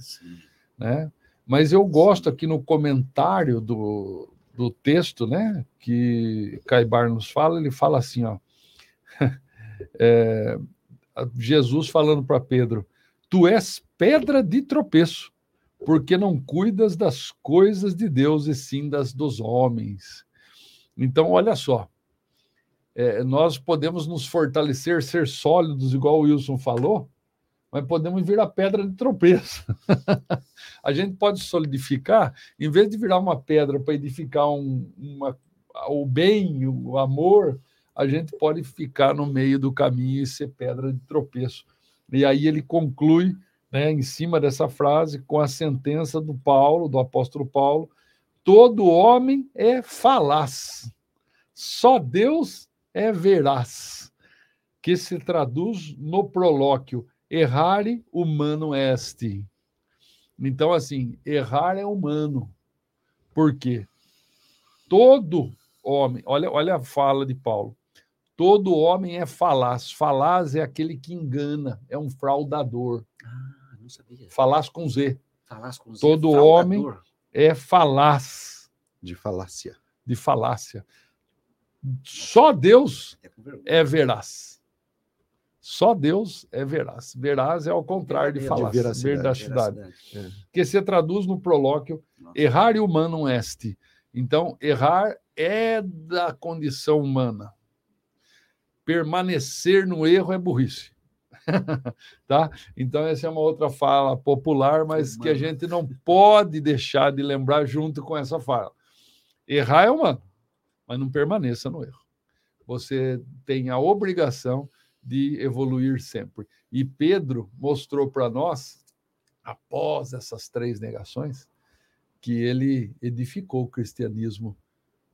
Né? Mas eu gosto aqui no comentário do, do texto né, que Caibar nos fala, ele fala assim: ó, (laughs) é, Jesus falando para Pedro: Tu és pedra de tropeço porque não cuidas das coisas de Deus e sim das dos homens. Então, olha só, é, nós podemos nos fortalecer, ser sólidos, igual o Wilson falou, mas podemos virar pedra de tropeço. (laughs) a gente pode solidificar, em vez de virar uma pedra para edificar um, uma, o bem, o amor, a gente pode ficar no meio do caminho e ser pedra de tropeço. E aí ele conclui né, em cima dessa frase, com a sentença do Paulo, do apóstolo Paulo: todo homem é falaz, só Deus é veraz, que se traduz no prolóquio: errare humano est. Então, assim, errar é humano. Por quê? Todo homem, olha, olha a fala de Paulo. Todo homem é falaz. Falaz é aquele que engana, é um fraudador. Ah não sabia. Falaz com Z. Falaz com Z. Todo homem é falaz. De falácia. De falácia. Só Deus é, é veraz. Só Deus é veraz. Veraz é ao contrário de falácia. De veracidade. veracidade. É. Que se traduz no prolóquio, errar humanum est. Então, errar é da condição humana. Permanecer no erro é burrice. (laughs) tá? Então, essa é uma outra fala popular, mas que a gente não pode deixar de lembrar junto com essa fala. Errar é humano, mas não permaneça no erro. Você tem a obrigação de evoluir sempre. E Pedro mostrou para nós, após essas três negações, que ele edificou o cristianismo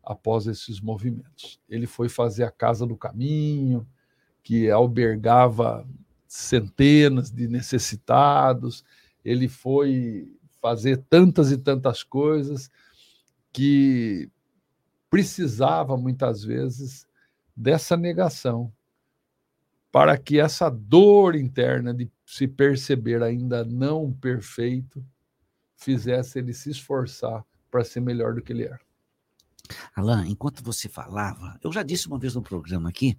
após esses movimentos. Ele foi fazer a Casa do Caminho, que albergava centenas de necessitados, ele foi fazer tantas e tantas coisas que precisava muitas vezes dessa negação para que essa dor interna de se perceber ainda não perfeito fizesse ele se esforçar para ser melhor do que ele era. Alain, enquanto você falava, eu já disse uma vez no programa aqui,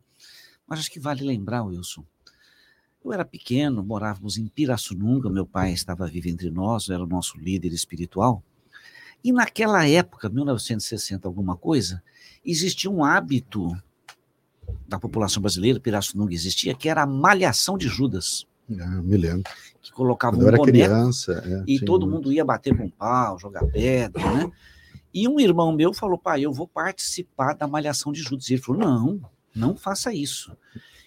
mas acho que vale lembrar, Wilson, eu era pequeno, morávamos em Pirassununga, meu pai estava vivo entre nós, era o nosso líder espiritual. E naquela época, 1960 alguma coisa, existia um hábito da população brasileira, Pirassununga existia, que era a malhação de Judas. Ah, me lembro. Que colocava Quando um boneco criança, é, e todo mundo ia bater com pau, jogar pedra, né? E um irmão meu falou, pai, eu vou participar da malhação de Judas. E ele falou, não, não faça isso.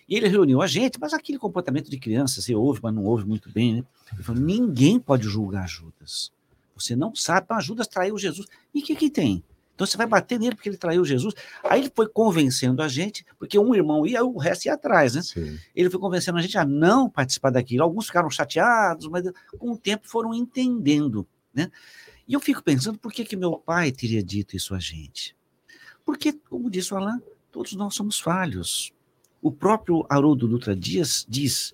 E ele reuniu a gente, mas aquele comportamento de criança, você ouve, mas não ouve muito bem, né? Ele falou, ninguém pode julgar Judas. Você não sabe, mas Judas traiu Jesus. E o que que tem? Então você vai bater nele porque ele traiu Jesus. Aí ele foi convencendo a gente, porque um irmão ia, o resto ia atrás, né? Sim. Ele foi convencendo a gente a não participar daquilo. Alguns ficaram chateados, mas com o tempo foram entendendo, né? E eu fico pensando, por que, que meu pai teria dito isso a gente? Porque, como disse o Alain, todos nós somos falhos. O próprio Haroldo Dutra Dias diz,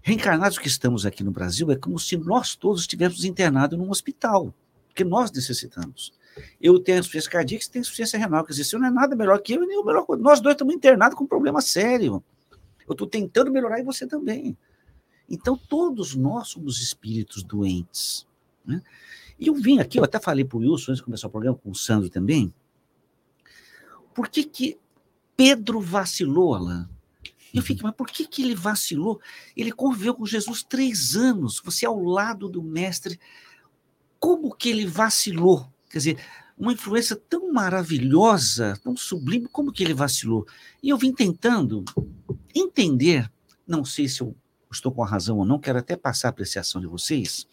reencarnados que estamos aqui no Brasil, é como se nós todos estivéssemos internados num hospital, porque nós necessitamos. Eu tenho insuficiência cardíaca, você tem insuficiência renal. Quer dizer, você não é nada melhor que eu, nem o melhor. Nós dois estamos internados com um problema sério. Eu estou tentando melhorar e você também. Então, todos nós somos espíritos doentes. Né? E eu vim aqui, eu até falei para o Wilson antes de começar o programa, com o Sandro também. Por que, que Pedro vacilou, Alain? Eu fiquei, mas por que, que ele vacilou? Ele conviveu com Jesus três anos, você ao lado do mestre. Como que ele vacilou? Quer dizer, uma influência tão maravilhosa, tão sublime, como que ele vacilou? E eu vim tentando entender, não sei se eu estou com a razão ou não, quero até passar a apreciação de vocês.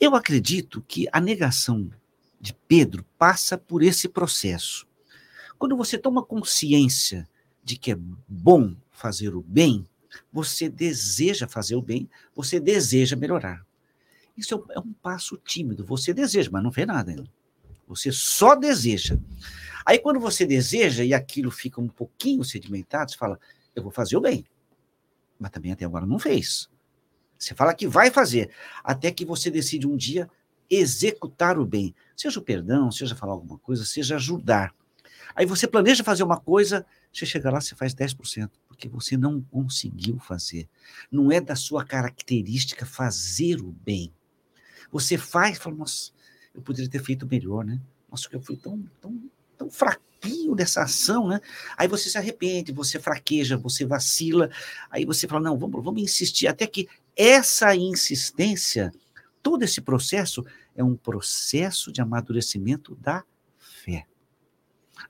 Eu acredito que a negação de Pedro passa por esse processo. Quando você toma consciência de que é bom fazer o bem, você deseja fazer o bem, você deseja melhorar. Isso é, é um passo tímido. Você deseja, mas não fez nada ainda. Você só deseja. Aí, quando você deseja e aquilo fica um pouquinho sedimentado, você fala, eu vou fazer o bem. Mas também até agora não fez. Você fala que vai fazer, até que você decide um dia executar o bem. Seja o perdão, seja falar alguma coisa, seja ajudar. Aí você planeja fazer uma coisa, você chega lá, você faz 10%, porque você não conseguiu fazer. Não é da sua característica fazer o bem. Você faz fala, nossa, eu poderia ter feito melhor, né? Nossa, eu fui tão, tão, tão fraquinho dessa ação, né? Aí você se arrepende, você fraqueja, você vacila, aí você fala, não, vamos, vamos insistir, até que essa insistência, todo esse processo é um processo de amadurecimento da fé.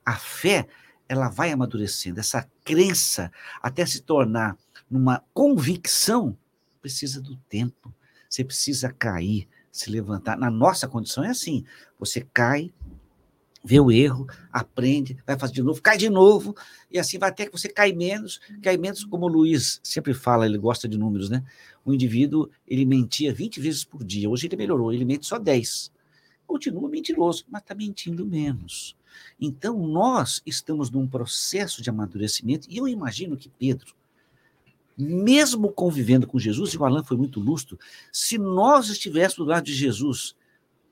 A fé, ela vai amadurecendo, essa crença até se tornar numa convicção, precisa do tempo. Você precisa cair, se levantar. Na nossa condição é assim: você cai, vê o erro, aprende, vai fazer de novo, cai de novo, e assim vai até que você cai menos, cai menos, como o Luiz sempre fala, ele gosta de números, né? O indivíduo, ele mentia 20 vezes por dia, hoje ele melhorou, ele mente só 10. Continua mentiroso, mas está mentindo menos. Então, nós estamos num processo de amadurecimento, e eu imagino que Pedro, mesmo convivendo com Jesus, e o Alan foi muito lustro, se nós estivéssemos do lado de Jesus,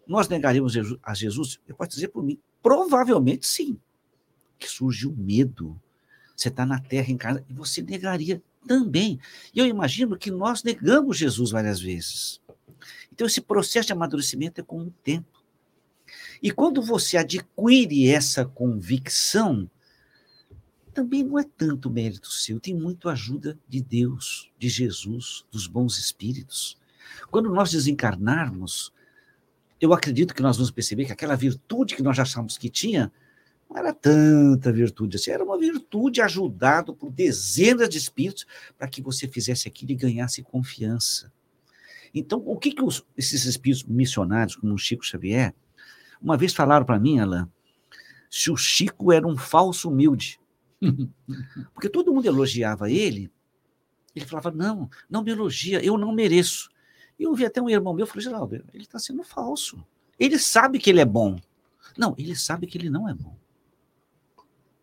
nós negaríamos a Jesus? Eu posso dizer por mim, provavelmente sim. Que surge o medo. Você está na terra em casa e você negaria também. E eu imagino que nós negamos Jesus várias vezes. Então, esse processo de amadurecimento é com o tempo. E quando você adquire essa convicção, também não é tanto mérito seu, tem muito ajuda de Deus, de Jesus, dos bons espíritos. Quando nós desencarnarmos, eu acredito que nós vamos perceber que aquela virtude que nós achamos que tinha, não era tanta virtude assim, era uma virtude ajudada por dezenas de espíritos para que você fizesse aquilo e ganhasse confiança. Então, o que, que os, esses espíritos missionários, como o Chico Xavier, uma vez falaram para mim, Alain, se o Chico era um falso humilde. (laughs) Porque todo mundo elogiava ele, ele falava: não, não me elogia, eu não mereço. E eu vi até um irmão meu, falei, Geraldo, ele está sendo falso. Ele sabe que ele é bom. Não, ele sabe que ele não é bom.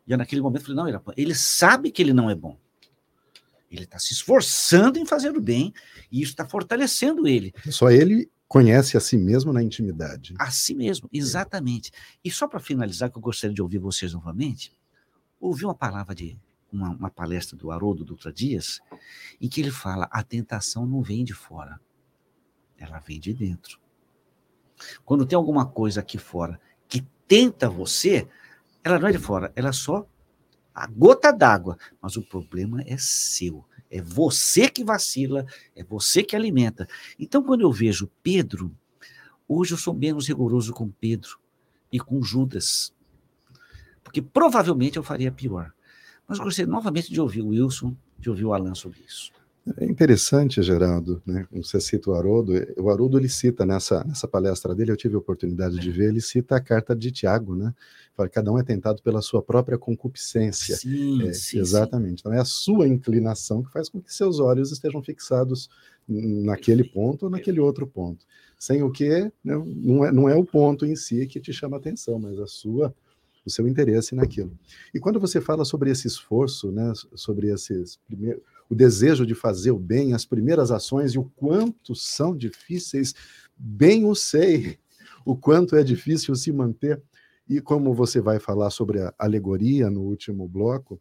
E eu, naquele momento, falei, não, ele, ele sabe que ele não é bom. Ele está se esforçando em fazer o bem, e isso está fortalecendo ele. Só ele conhece a si mesmo na intimidade. A si mesmo, exatamente. E só para finalizar, que eu gostaria de ouvir vocês novamente, ouvi uma palavra de uma, uma, palestra do Haroldo Dutra Dias, em que ele fala: a tentação não vem de fora, ela vem de dentro. Quando tem alguma coisa aqui fora que tenta você, ela não é de fora, ela é só a gota d'água, mas o problema é seu. É você que vacila, é você que alimenta. Então, quando eu vejo Pedro, hoje eu sou menos rigoroso com Pedro, e com Judas. Porque provavelmente eu faria pior. Mas gostaria novamente de ouvir o Wilson, de ouvir o Alan sobre isso. É interessante, Geraldo, né? Você cita o Haroldo. O Haroldo ele cita nessa, nessa palestra dele, eu tive a oportunidade de ver, ele cita a carta de Tiago, né? Fala, cada um é tentado pela sua própria concupiscência. Sim, é, sim exatamente. Sim. Então é a sua inclinação que faz com que seus olhos estejam fixados naquele ponto ou naquele outro ponto. Sem o que né, não, é, não é o ponto em si que te chama atenção, mas a sua o seu interesse naquilo. E quando você fala sobre esse esforço, né, sobre esses primeiros o desejo de fazer o bem, as primeiras ações e o quanto são difíceis, bem o sei, o quanto é difícil se manter. E como você vai falar sobre a alegoria no último bloco,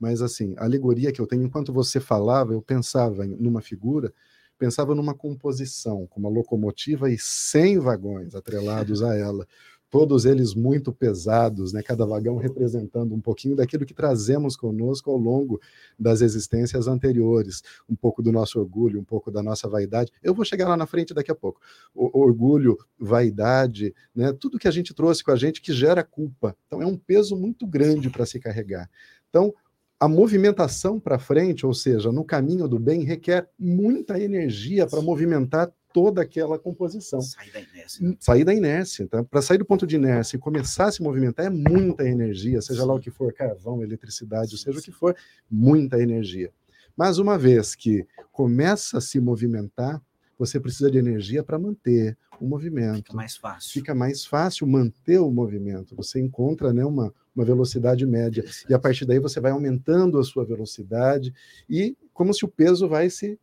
mas assim, a alegoria que eu tenho, enquanto você falava, eu pensava em, numa figura, pensava numa composição, com uma locomotiva e 100 vagões atrelados a ela todos eles muito pesados, né? cada vagão representando um pouquinho daquilo que trazemos conosco ao longo das existências anteriores, um pouco do nosso orgulho, um pouco da nossa vaidade. Eu vou chegar lá na frente daqui a pouco. O orgulho, vaidade, né? tudo que a gente trouxe com a gente que gera culpa. Então é um peso muito grande para se carregar. Então, a movimentação para frente, ou seja, no caminho do bem, requer muita energia para movimentar toda aquela composição. Sair da inércia. Né? Sair da inércia. Tá? Para sair do ponto de inércia e começar a se movimentar é muita energia, seja lá o que for, carvão, eletricidade, seja o que for, muita energia. Mas uma vez que começa a se movimentar, você precisa de energia para manter o movimento. Fica mais fácil. Fica mais fácil manter o movimento. Você encontra né, uma, uma velocidade média. E a partir daí você vai aumentando a sua velocidade e como se o peso vai se.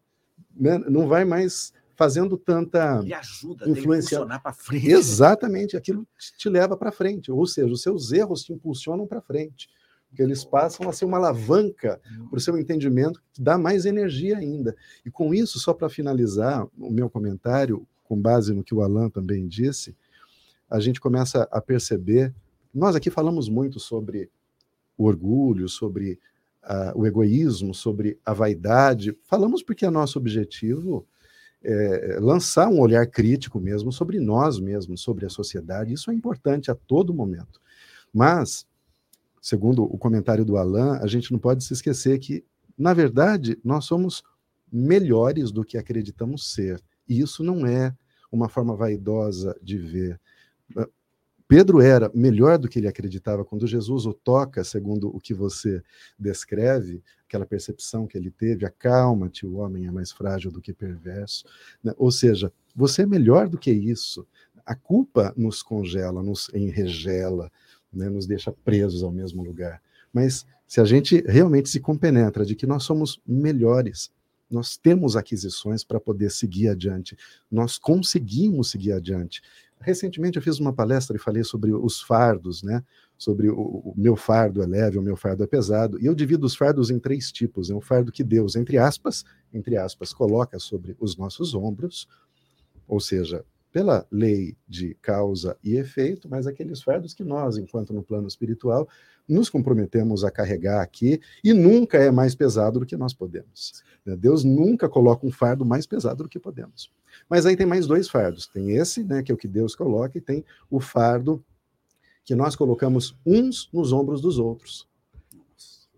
Né, não vai mais fazendo tanta Ele ajuda influência para frente. Exatamente, aquilo te leva para frente, ou seja, os seus erros te impulsionam para frente, porque eles passam a ser uma alavanca para o seu entendimento, que dá mais energia ainda. E com isso, só para finalizar o meu comentário, com base no que o Alan também disse, a gente começa a perceber. Nós aqui falamos muito sobre o orgulho, sobre uh, o egoísmo, sobre a vaidade. Falamos porque é nosso objetivo é, lançar um olhar crítico mesmo sobre nós mesmos, sobre a sociedade. Isso é importante a todo momento. Mas, segundo o comentário do Alain, a gente não pode se esquecer que, na verdade, nós somos melhores do que acreditamos ser. E isso não é uma forma vaidosa de ver. Pedro era melhor do que ele acreditava quando Jesus o toca, segundo o que você descreve, aquela percepção que ele teve, acalma-te, o homem é mais frágil do que perverso. Né? Ou seja, você é melhor do que isso. A culpa nos congela, nos enregela, né? nos deixa presos ao mesmo lugar. Mas se a gente realmente se compenetra de que nós somos melhores, nós temos aquisições para poder seguir adiante, nós conseguimos seguir adiante. Recentemente eu fiz uma palestra e falei sobre os fardos, né? Sobre o, o, meu fardo é leve, o meu fardo é pesado. E eu divido os fardos em três tipos. É um fardo que Deus, entre aspas, entre aspas, coloca sobre os nossos ombros, ou seja, pela lei de causa e efeito, mas aqueles fardos que nós, enquanto no plano espiritual, nos comprometemos a carregar aqui e nunca é mais pesado do que nós podemos. Né? Deus nunca coloca um fardo mais pesado do que podemos. Mas aí tem mais dois fardos. Tem esse, né, que é o que Deus coloca, e tem o fardo que nós colocamos uns nos ombros dos outros.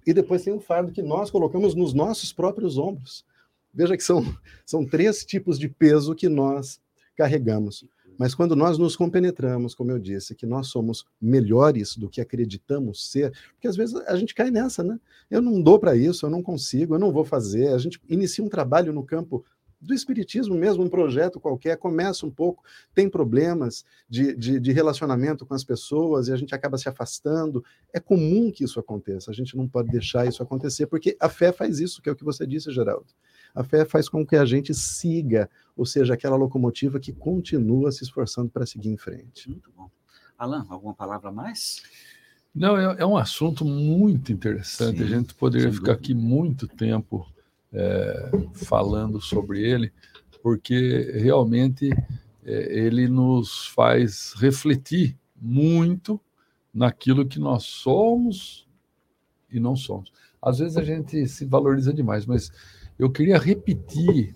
E depois tem o fardo que nós colocamos nos nossos próprios ombros. Veja que são, são três tipos de peso que nós carregamos. Mas quando nós nos compenetramos, como eu disse, que nós somos melhores do que acreditamos ser, porque às vezes a gente cai nessa, né? Eu não dou para isso, eu não consigo, eu não vou fazer. A gente inicia um trabalho no campo do espiritismo mesmo, um projeto qualquer, começa um pouco, tem problemas de, de, de, relacionamento com as pessoas e a gente acaba se afastando. É comum que isso aconteça, a gente não pode deixar isso acontecer, porque a fé faz isso, que é o que você disse, Geraldo. A fé faz com que a gente siga, ou seja, aquela locomotiva que continua se esforçando para seguir em frente. Muito bom. Alan, alguma palavra a mais? Não, é, é, um assunto muito interessante. Sim, a gente poderia ficar aqui muito tempo é, falando sobre ele, porque realmente é, ele nos faz refletir muito naquilo que nós somos e não somos. Às vezes a gente se valoriza demais, mas eu queria repetir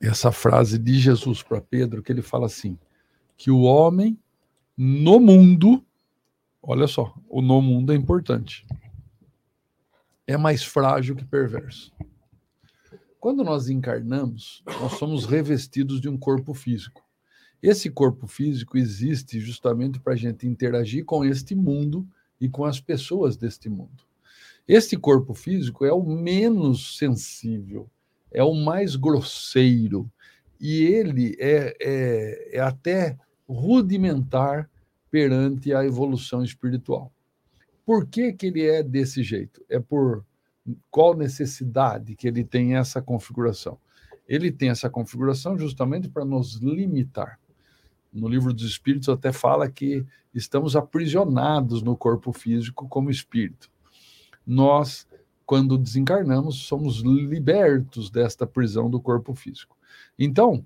essa frase de Jesus para Pedro, que ele fala assim: que o homem no mundo, olha só, o no mundo é importante. É mais frágil que perverso. Quando nós encarnamos, nós somos revestidos de um corpo físico. Esse corpo físico existe justamente para a gente interagir com este mundo e com as pessoas deste mundo. Este corpo físico é o menos sensível, é o mais grosseiro, e ele é, é, é até rudimentar perante a evolução espiritual. Por que, que ele é desse jeito? É por qual necessidade que ele tem essa configuração? Ele tem essa configuração justamente para nos limitar. No livro dos Espíritos até fala que estamos aprisionados no corpo físico como espírito. Nós, quando desencarnamos, somos libertos desta prisão do corpo físico. Então,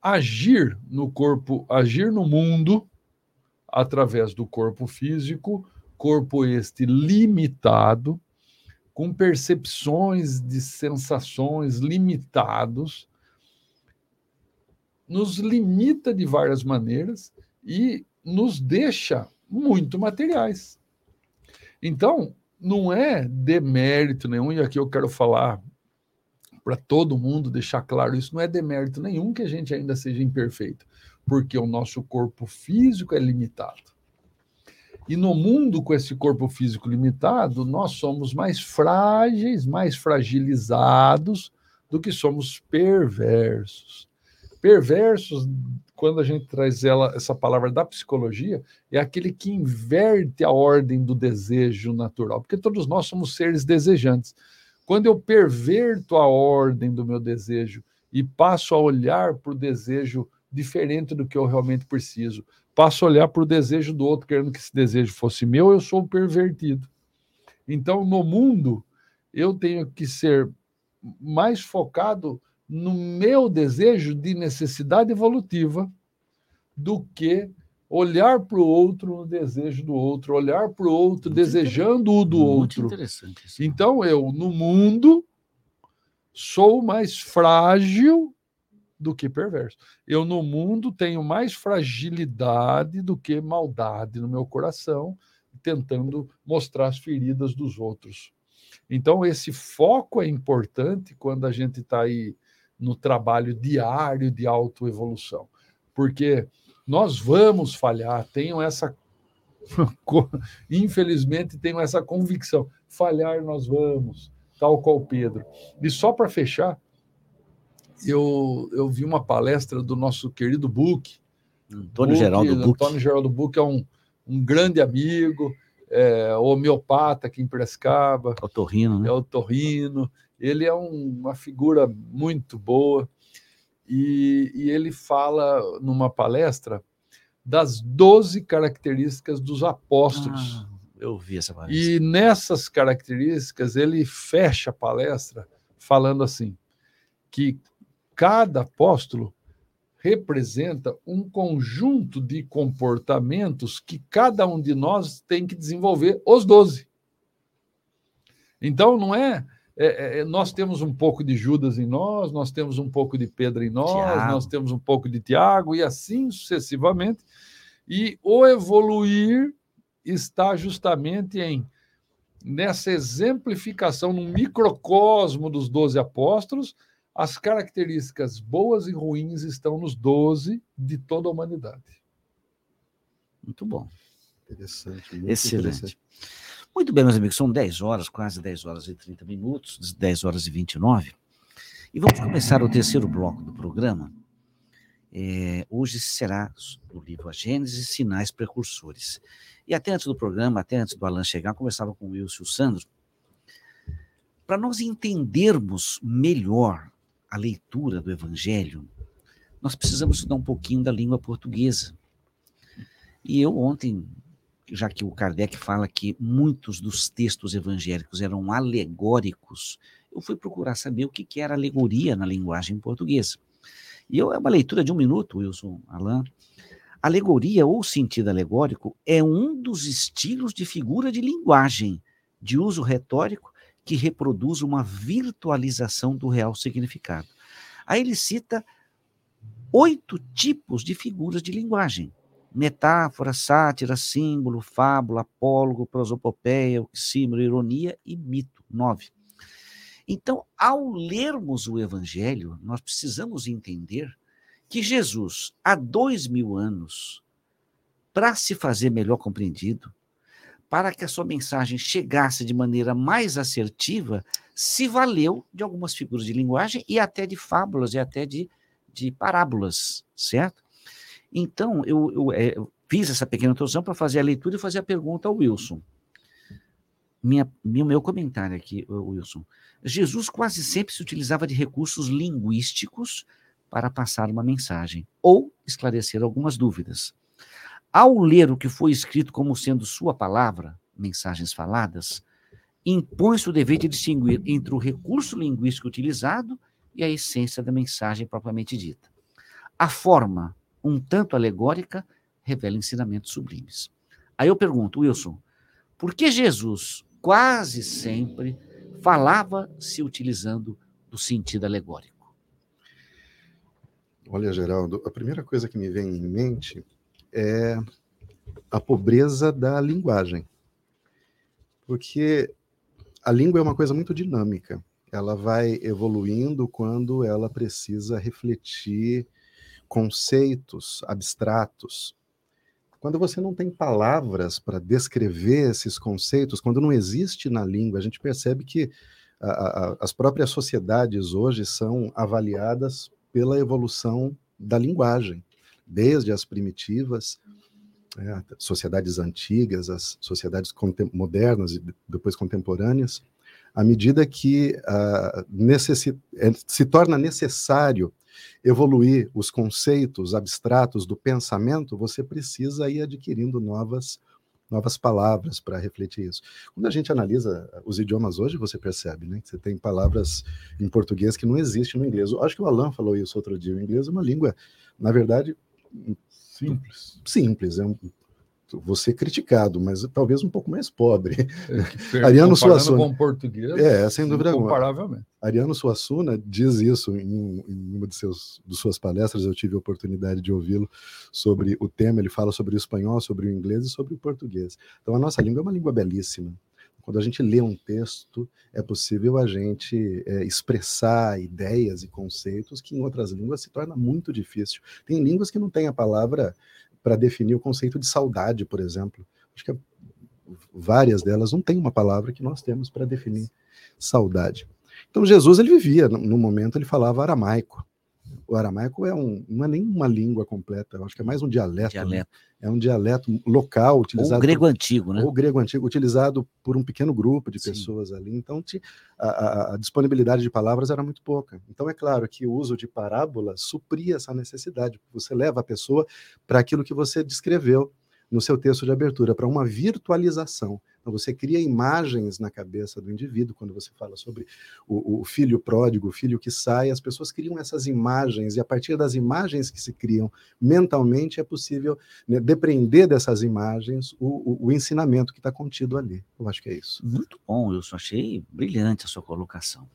agir no corpo, agir no mundo através do corpo físico, corpo este limitado, com percepções de sensações limitados, nos limita de várias maneiras e nos deixa muito materiais. Então, não é demérito nenhum, e aqui eu quero falar para todo mundo, deixar claro isso, não é demérito nenhum que a gente ainda seja imperfeito, porque o nosso corpo físico é limitado. E no mundo com esse corpo físico limitado, nós somos mais frágeis, mais fragilizados do que somos perversos. Perversos, quando a gente traz ela, essa palavra da psicologia, é aquele que inverte a ordem do desejo natural, porque todos nós somos seres desejantes. Quando eu perverto a ordem do meu desejo e passo a olhar para o desejo diferente do que eu realmente preciso, passo a olhar para o desejo do outro, querendo que esse desejo fosse meu, eu sou pervertido. Então, no mundo, eu tenho que ser mais focado no meu desejo de necessidade evolutiva do que olhar para o outro no desejo do outro, olhar para o outro Muito desejando o do Muito outro. Interessante isso. Então, eu, no mundo, sou mais frágil do que perverso. Eu, no mundo, tenho mais fragilidade do que maldade no meu coração, tentando mostrar as feridas dos outros. Então, esse foco é importante quando a gente está aí no trabalho diário de autoevolução, porque nós vamos falhar, tenho essa. (laughs) Infelizmente, tenho essa convicção. Falhar nós vamos, tal qual Pedro. E só para fechar, eu, eu vi uma palestra do nosso querido Book. Antônio Geraldo Book. Antônio Geraldo Book é um, um grande amigo, é, homeopata aqui em Piracicaba. É o Torrino, né? É o Torrino. Ele é um, uma figura muito boa. E, e ele fala numa palestra das 12 características dos apóstolos. Ah, eu vi essa palestra. E nessas características, ele fecha a palestra falando assim: que cada apóstolo representa um conjunto de comportamentos que cada um de nós tem que desenvolver, os doze. Então, não é, é, é, Nós temos um pouco de Judas em nós, nós temos um pouco de Pedro em nós, Tiago. nós temos um pouco de Tiago, e assim sucessivamente. E o evoluir está justamente em nessa exemplificação, no microcosmo dos doze apóstolos, as características boas e ruins estão nos 12 de toda a humanidade. Muito bom. Interessante. Muito Excelente. Interessante. Muito bem, meus amigos, são 10 horas, quase 10 horas e 30 minutos, 10 horas e 29. E vamos começar o terceiro bloco do programa. É, hoje será o livro A Gênese Sinais Precursores. E até antes do programa, até antes do Alan chegar, conversava com o Wilson e o Sandro, para nós entendermos melhor a leitura do Evangelho, nós precisamos estudar um pouquinho da língua portuguesa. E eu ontem, já que o Kardec fala que muitos dos textos evangélicos eram alegóricos, eu fui procurar saber o que, que era alegoria na linguagem portuguesa. E eu, é uma leitura de um minuto, Wilson Alain. Alegoria ou sentido alegórico é um dos estilos de figura de linguagem de uso retórico que reproduz uma virtualização do real significado. Aí ele cita oito tipos de figuras de linguagem. metáfora, sátira, símbolo, fábula, apólogo, prosopopeia, oxímoro, ironia e mito. Nove. Então, ao lermos o Evangelho, nós precisamos entender que Jesus, há dois mil anos, para se fazer melhor compreendido, para que a sua mensagem chegasse de maneira mais assertiva, se valeu de algumas figuras de linguagem e até de fábulas e até de, de parábolas, certo? Então, eu, eu, é, fiz essa pequena introdução para fazer a leitura e fazer a pergunta ao Wilson. Minha, meu, meu comentário aqui, Wilson. Jesus quase sempre se utilizava de recursos linguísticos para passar uma mensagem ou esclarecer algumas dúvidas. Ao ler o que foi escrito como sendo sua palavra, mensagens faladas, impõe-se o dever de distinguir entre o recurso linguístico utilizado e a essência da mensagem propriamente dita. A forma, um tanto alegórica, revela ensinamentos sublimes. Aí eu pergunto, Wilson, por que Jesus quase sempre falava se utilizando do sentido alegórico? Olha, Geraldo, a primeira coisa que me vem em mente é a pobreza da linguagem. Porque a língua é uma coisa muito dinâmica. Ela vai evoluindo quando ela precisa refletir conceitos abstratos. Quando você não tem palavras para descrever esses conceitos, quando não existe na língua, a gente percebe que a, a, as próprias sociedades hoje são avaliadas pela evolução da linguagem desde as primitivas, é, sociedades antigas, as sociedades modernas e depois contemporâneas, à medida que uh, se torna necessário evoluir os conceitos abstratos do pensamento, você precisa ir adquirindo novas novas palavras para refletir isso. Quando a gente analisa os idiomas hoje, você percebe, né, que você tem palavras em português que não existem no inglês. Eu acho que o Alan falou isso outro dia. O inglês é uma língua, na verdade, Simples. Simples, é um, você criticado, mas talvez um pouco mais pobre. É, (laughs) Ariano Suassuna. com português, é, sem dúvida comparavelmente. Ariano Suassuna diz isso em, em uma de, seus, de suas palestras, eu tive a oportunidade de ouvi-lo sobre o tema, ele fala sobre o espanhol, sobre o inglês e sobre o português. Então a nossa língua é uma língua belíssima. Quando a gente lê um texto, é possível a gente é, expressar ideias e conceitos que em outras línguas se torna muito difícil. Tem línguas que não têm a palavra para definir o conceito de saudade, por exemplo. Acho que várias delas não têm uma palavra que nós temos para definir saudade. Então Jesus ele vivia, no momento ele falava aramaico o aramaico é um, não é nem uma língua completa, eu acho que é mais um dialeto. Né? dialeto. Né? É um dialeto local utilizado. Ou grego por, antigo, né? Ou grego antigo, utilizado por um pequeno grupo de Sim. pessoas ali. Então, a, a, a, disponibilidade de palavras era muito pouca. Então, é claro que o uso de parábola supria essa necessidade. Você leva a pessoa para aquilo que você descreveu no seu texto de abertura, para uma virtualização. Então, você cria imagens na cabeça do indivíduo, quando você fala sobre o, o, filho pródigo, o filho que sai, as pessoas criam essas imagens, e a partir das imagens que se criam mentalmente, é possível né, depreender dessas imagens o, o, o ensinamento que está contido ali. Eu acho que é isso. Muito bom, eu só achei brilhante a sua colocação.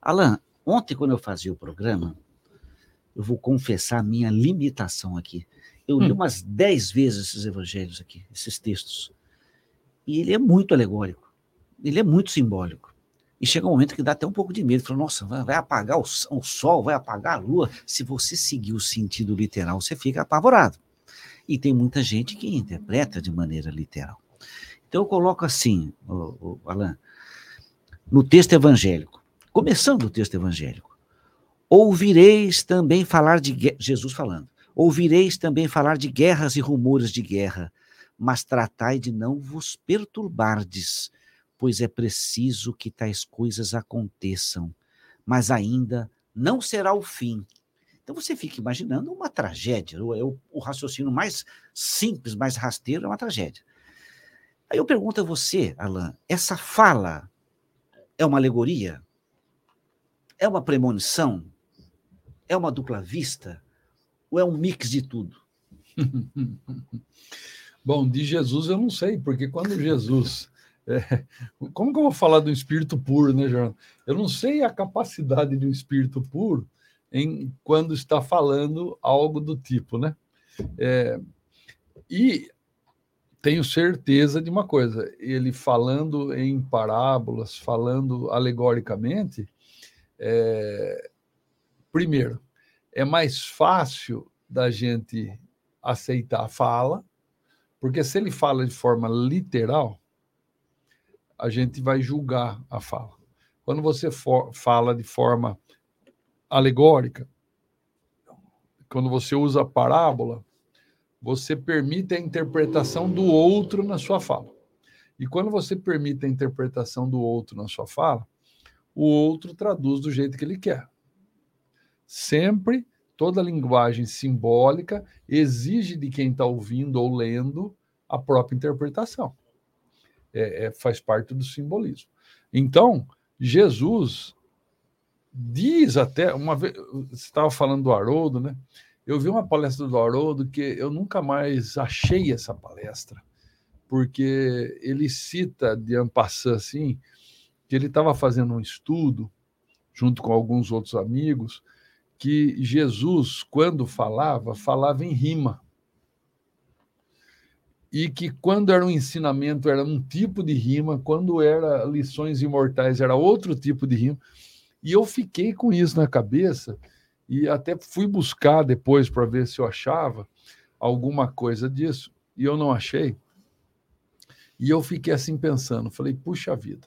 Alan, ontem, quando eu fazia o programa, eu vou confessar a minha limitação aqui. Eu li hum. umas dez vezes esses evangelhos aqui, esses textos. E ele é muito alegórico, ele é muito simbólico. E chega um momento que dá até um pouco de medo. Fala, nossa, vai, apagar o, o, sol, vai apagar a lua. Se você seguir o sentido literal, você fica apavorado. E tem muita gente que interpreta de maneira literal. Então eu coloco assim, o, o Alan, no texto evangélico, começando o texto evangélico, ouvireis também falar de Jesus falando, ouvireis também falar de guerras e rumores de guerra mas tratai de não vos perturbardes, pois é preciso que tais coisas aconteçam, mas ainda não será o fim. Então você fica imaginando uma tragédia, o, o, raciocínio mais simples, mais rasteiro é uma tragédia. Aí eu pergunto a você, Alain, essa fala é uma alegoria? É uma premonição? É uma dupla vista? Ou é um mix de tudo? (laughs) Bom, de Jesus eu não sei, porque quando Jesus. (laughs) É, como que eu vou falar do espírito puro, né, Jornal? Eu não sei a capacidade de um espírito puro em quando está falando algo do tipo, né? É, E tenho certeza de uma coisa: ele falando em parábolas, falando alegoricamente, é, primeiro, é mais fácil da gente aceitar a fala, porque se ele fala de forma literal, a gente vai julgar a fala. Quando você for, fala de forma alegórica, quando você usa parábola, você permite a interpretação do outro na sua fala. E quando você permite a interpretação do outro na sua fala, o outro traduz do jeito que ele quer. Sempre toda linguagem simbólica exige de quem está ouvindo ou lendo a própria interpretação. É, é, faz parte do simbolismo. Então, Jesus diz até, uma vez, você estava falando do Haroldo, né? Eu vi uma palestra do Haroldo que eu nunca mais achei essa palestra, porque ele cita de Ampassan, assim, que ele estava fazendo um estudo, junto com alguns outros amigos, que Jesus, quando falava, falava em rima. E que quando era um ensinamento era um tipo de rima, quando era lições imortais era outro tipo de rima. E eu fiquei com isso na cabeça e até fui buscar depois para ver se eu achava alguma coisa disso, e eu não achei. E eu fiquei assim pensando, falei, puxa vida,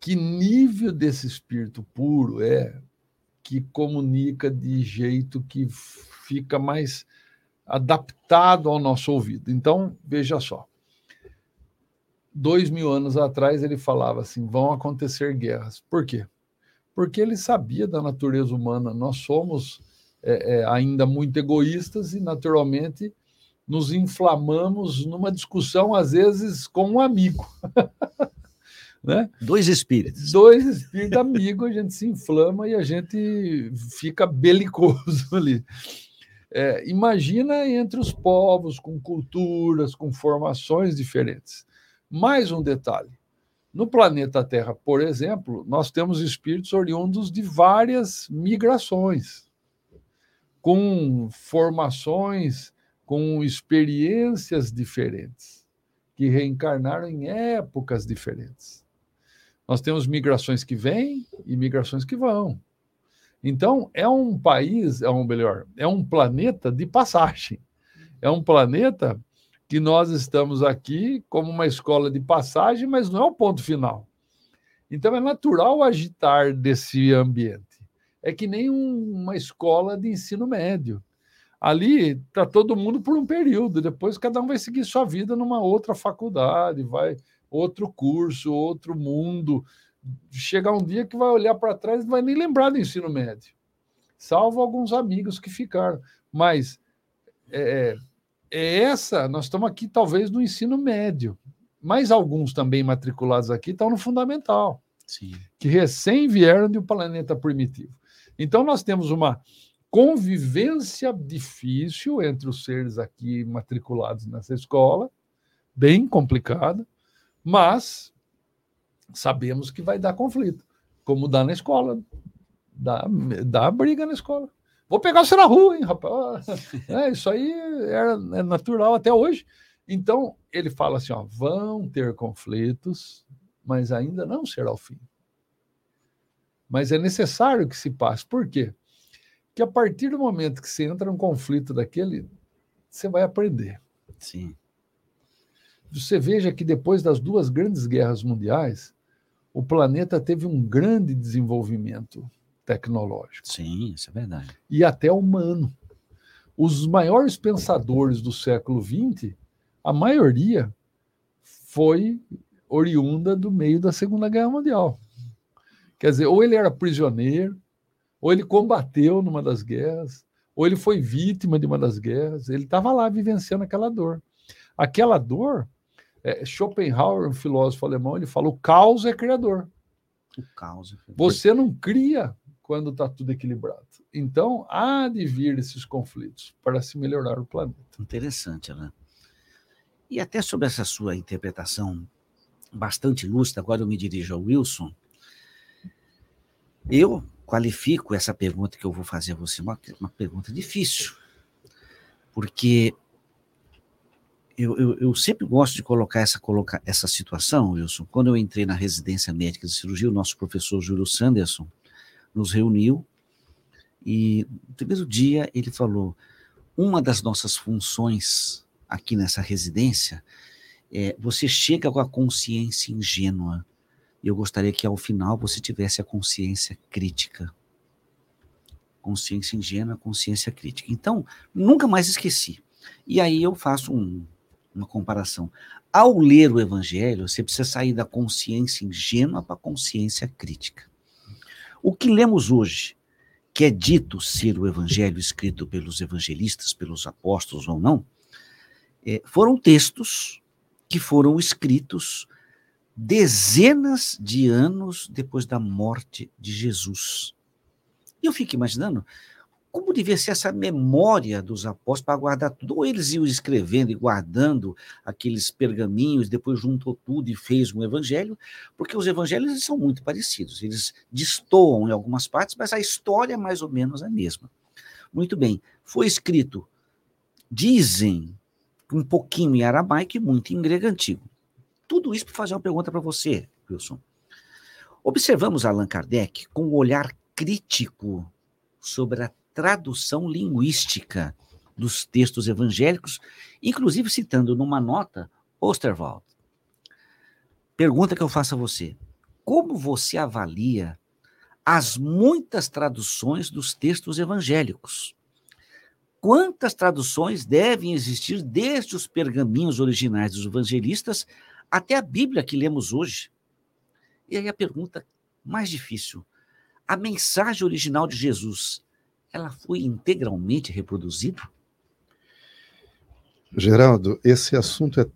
que nível desse espírito puro é que comunica de jeito que fica mais adaptado ao nosso ouvido. Então, veja só. Dois mil anos atrás ele falava assim: vão acontecer guerras. Por quê? porque ele sabia da natureza humana. Nós somos é, é, ainda muito egoístas e, naturalmente, nos inflamamos numa discussão, às vezes, com um amigo. (laughs) né? Dois espíritos. Dois espíritos amigos, a gente se inflama e a gente fica belicoso (laughs) ali. É, imagina entre os povos, com culturas, com formações diferentes. Mais um detalhe: no planeta Terra, por exemplo, nós temos espíritos oriundos de várias migrações, com formações, com experiências diferentes, que reencarnaram em épocas diferentes. Nós temos migrações que vêm e migrações que vão. Então, é um país, é um melhor, é um planeta de passagem. É um planeta que nós estamos aqui como uma escola de passagem, mas não é o ponto final. Então é natural agitar desse ambiente. É que nem um, uma escola de ensino médio. Ali está todo mundo por um período, depois cada um vai seguir sua vida numa outra faculdade, vai outro curso, outro mundo. Chegar um dia que vai olhar para trás e não vai nem lembrar do ensino médio, salvo alguns amigos que ficaram. Mas é, é essa, nós estamos aqui talvez no ensino médio, mas alguns também matriculados aqui estão no fundamental, Sim. que recém vieram de um planeta primitivo. Então nós temos uma convivência difícil entre os seres aqui matriculados nessa escola, bem complicada, mas sabemos que vai dar conflito, como dá na escola, dá, dá briga na escola. Vou pegar você na rua, hein, rapaz? (laughs) É, isso aí é, é natural até hoje. Então, ele fala assim: ó, vão ter conflitos, mas ainda não será o fim. Mas é necessário que se passe. Por quê? Porque a partir do momento que você entra num conflito daquele, você vai aprender. Sim. Você veja que depois das duas grandes guerras mundiais, o planeta teve um grande desenvolvimento tecnológico. Sim, isso é verdade. E até humano. Os maiores pensadores do século XX, a maioria foi oriunda do meio da Segunda Guerra Mundial. Quer dizer, ou ele era prisioneiro, ou ele combateu numa das guerras, ou ele foi vítima de uma das guerras, ele estava lá vivenciando aquela dor. Aquela dor, é, Schopenhauer, um filósofo alemão, ele fala: o caos é criador. O caos. É Você não cria quando está tudo equilibrado. Então, há de vir esses conflitos para se melhorar o planeta. Interessante, Alain. E até sobre essa sua interpretação bastante lúcida, agora eu me dirijo ao Wilson. Eu qualifico essa pergunta que eu vou fazer a você, uma, uma pergunta difícil, porque eu, eu, eu, sempre gosto de colocar essa, colocar essa situação, Wilson. Quando eu entrei na residência médica de cirurgia, o nosso professor Júlio Sanderson nos reuniu e no primeiro dia ele falou: uma das nossas funções aqui nessa residência é você chega com a consciência ingênua. Eu gostaria que ao final você tivesse a consciência crítica. Consciência ingênua, consciência crítica. Então, nunca mais esqueci. E aí eu faço um, uma comparação. Ao ler o Evangelho, você precisa sair da consciência ingênua para a consciência crítica. O que lemos hoje, que é dito ser o Evangelho escrito pelos evangelistas, pelos apóstolos ou não, é, foram textos que foram escritos dezenas de anos depois da morte de Jesus. E eu fico imaginando como devia ser essa memória dos apóstolos para guardar tudo? Ou eles iam escrevendo e guardando aqueles pergaminhos, depois juntou tudo e fez um evangelho, porque os evangelhos são muito parecidos, eles destoam em algumas partes, mas a história é mais ou menos a mesma. Muito bem, foi escrito, dizem, um pouquinho em aramaico e muito em grego antigo. Tudo isso para fazer uma pergunta para você, Wilson. Observamos Allan Kardec com um olhar crítico sobre a tradução linguística dos textos evangélicos, inclusive citando numa nota Osterwald. Pergunta que eu faço a você: como você avalia as muitas traduções dos textos evangélicos? Quantas traduções devem existir desde os pergaminhos originais dos evangelistas até a Bíblia que lemos hoje? E aí a pergunta mais difícil: a mensagem original de Jesus ela foi integralmente reproduzida? Geraldo, esse assunto é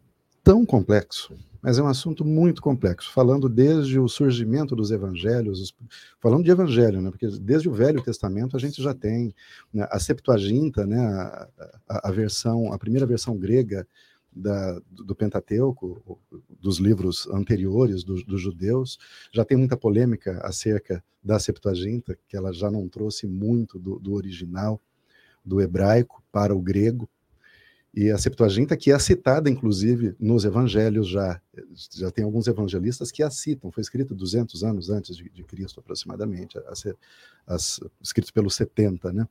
tão complexo, mas é um assunto muito complexo, falando desde o surgimento dos evangelhos, falando de evangelho, né, porque desde o Velho Testamento a gente já tem né, a Septuaginta, né, a, a, a, versão, a primeira versão grega da, do Pentateuco, dos livros anteriores dos, dos, judeus, já tem muita polêmica acerca da Septuaginta, que ela já não trouxe muito do, do original, do hebraico para o grego, e a Septuaginta que é citada, inclusive, nos evangelhos já, já tem alguns evangelistas que a citam, foi escrito 200 anos antes de, de Cristo, aproximadamente, a ser, as, escrito pelos 70, né?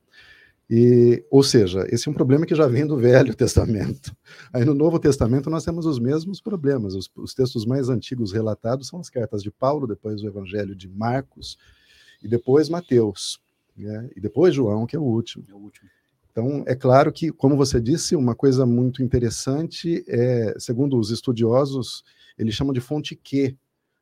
E, ou seja, esse é um problema que já vem do Velho (laughs) Testamento. Aí no Novo Testamento nós temos os mesmos problemas. Os, os textos mais antigos relatados são as cartas de Paulo, depois o Evangelho de Marcos, e depois Mateus, né? e depois João, que é o último. É o último. Então, é claro que, como você disse, uma coisa muito interessante é, segundo os estudiosos, eles chamam de fonte Q,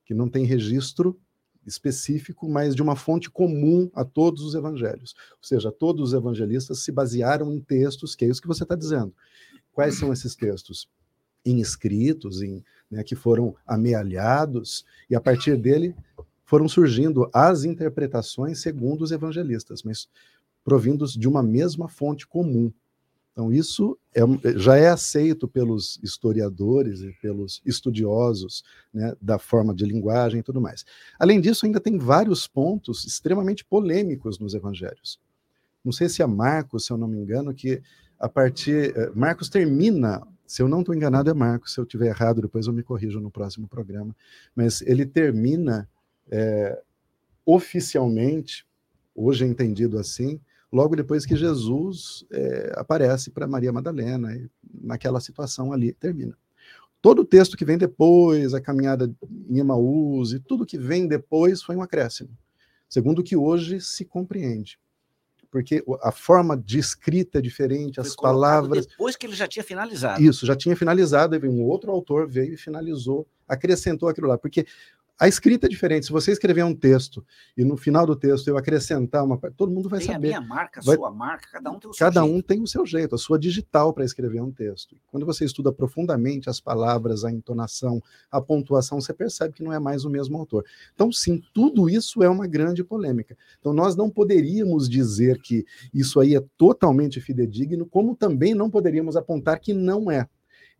que não tem registro específico, mas de uma fonte comum a todos os evangelhos. Ou seja, todos os evangelistas se basearam em textos, que é isso que você está dizendo. Quais são esses textos? Em escritos, em, né, que foram amealhados, e a partir dele foram surgindo as interpretações segundo os evangelistas, mas provindos de uma mesma fonte comum. Então, isso é, já é aceito pelos historiadores e pelos estudiosos né, da forma de linguagem e tudo mais. Além disso, ainda tem vários pontos extremamente polêmicos nos evangelhos. Não sei se é Marcos, se eu não me engano, que a partir. Eh, Marcos termina, se eu não estou enganado, é Marcos, se eu estiver errado, depois eu me corrijo no próximo programa, mas ele termina é, oficialmente, hoje é entendido assim, logo depois que Jesus é, aparece para Maria Madalena, e naquela situação ali termina. Todo o texto que vem depois, a caminhada em Emaús e tudo que vem depois foi um acréscimo, segundo o que hoje se compreende. Porque a forma de escrita é diferente, foi as palavras. Depois que ele já tinha finalizado. Isso, já tinha finalizado, e um outro autor veio e finalizou, acrescentou aquilo lá. Porque a escrita é diferente. Se você escrever um texto e no final do texto eu acrescentar uma todo mundo vai tem saber. a minha marca, a vai... sua marca, cada um tem o seu cada jeito. um tem o seu jeito, a sua digital para escrever um texto. Quando você estuda profundamente as palavras, a entonação, a pontuação, você percebe que não é mais o mesmo autor. Então, sim, tudo isso é uma grande polêmica. Então, nós não poderíamos dizer que isso aí é totalmente fidedigno, como também não poderíamos apontar que não é.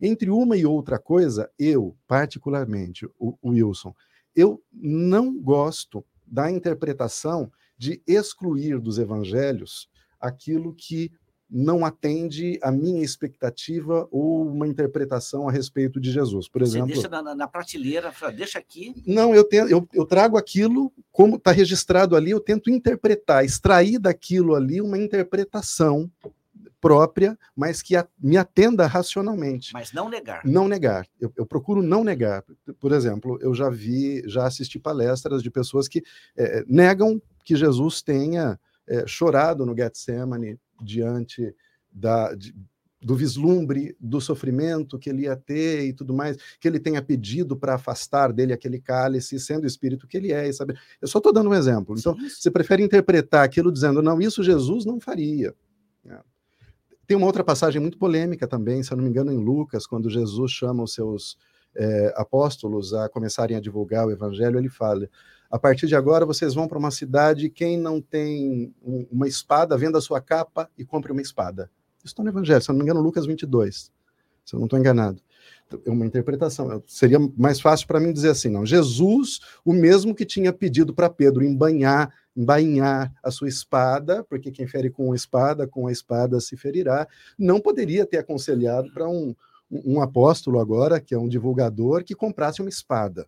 Entre uma e outra coisa, eu, particularmente, o, o Wilson, eu não gosto da interpretação de excluir dos evangelhos aquilo que não atende à minha expectativa ou uma interpretação a respeito de Jesus. Por exemplo, Você deixa na, na prateleira, deixa aqui. Não, eu, tenho, eu, eu trago aquilo como está registrado ali, eu tento interpretar, extrair daquilo ali uma interpretação própria, mas que a, me atenda racionalmente. Mas não negar. Não negar. Eu, eu, procuro não negar. Por exemplo, eu já vi, já assisti palestras de pessoas que é, negam que Jesus tenha é, chorado no Getsemane diante da, de, do vislumbre do sofrimento que ele ia ter e tudo mais, que ele tenha pedido para afastar dele aquele cálice, sendo o espírito que ele é. E sabe? Eu só estou dando um exemplo. Então, Sim. você prefere interpretar aquilo dizendo, não, isso Jesus não faria. Tem uma outra passagem muito polêmica também, se eu não me engano, em Lucas, quando Jesus chama os seus é, apóstolos a começarem a divulgar o evangelho, ele fala: a partir de agora vocês vão para uma cidade, quem não tem um, uma espada, venda a sua capa e compre uma espada. Isso está no Evangelho, se eu não me engano, Lucas 22, se eu não estou enganado. É uma interpretação. Seria mais fácil para mim dizer assim, não. Jesus, o mesmo que tinha pedido para Pedro embanhar, embainhar a sua espada, porque quem fere com a espada, com a espada se ferirá, não poderia ter aconselhado para um, um apóstolo agora, que é um divulgador, que comprasse uma espada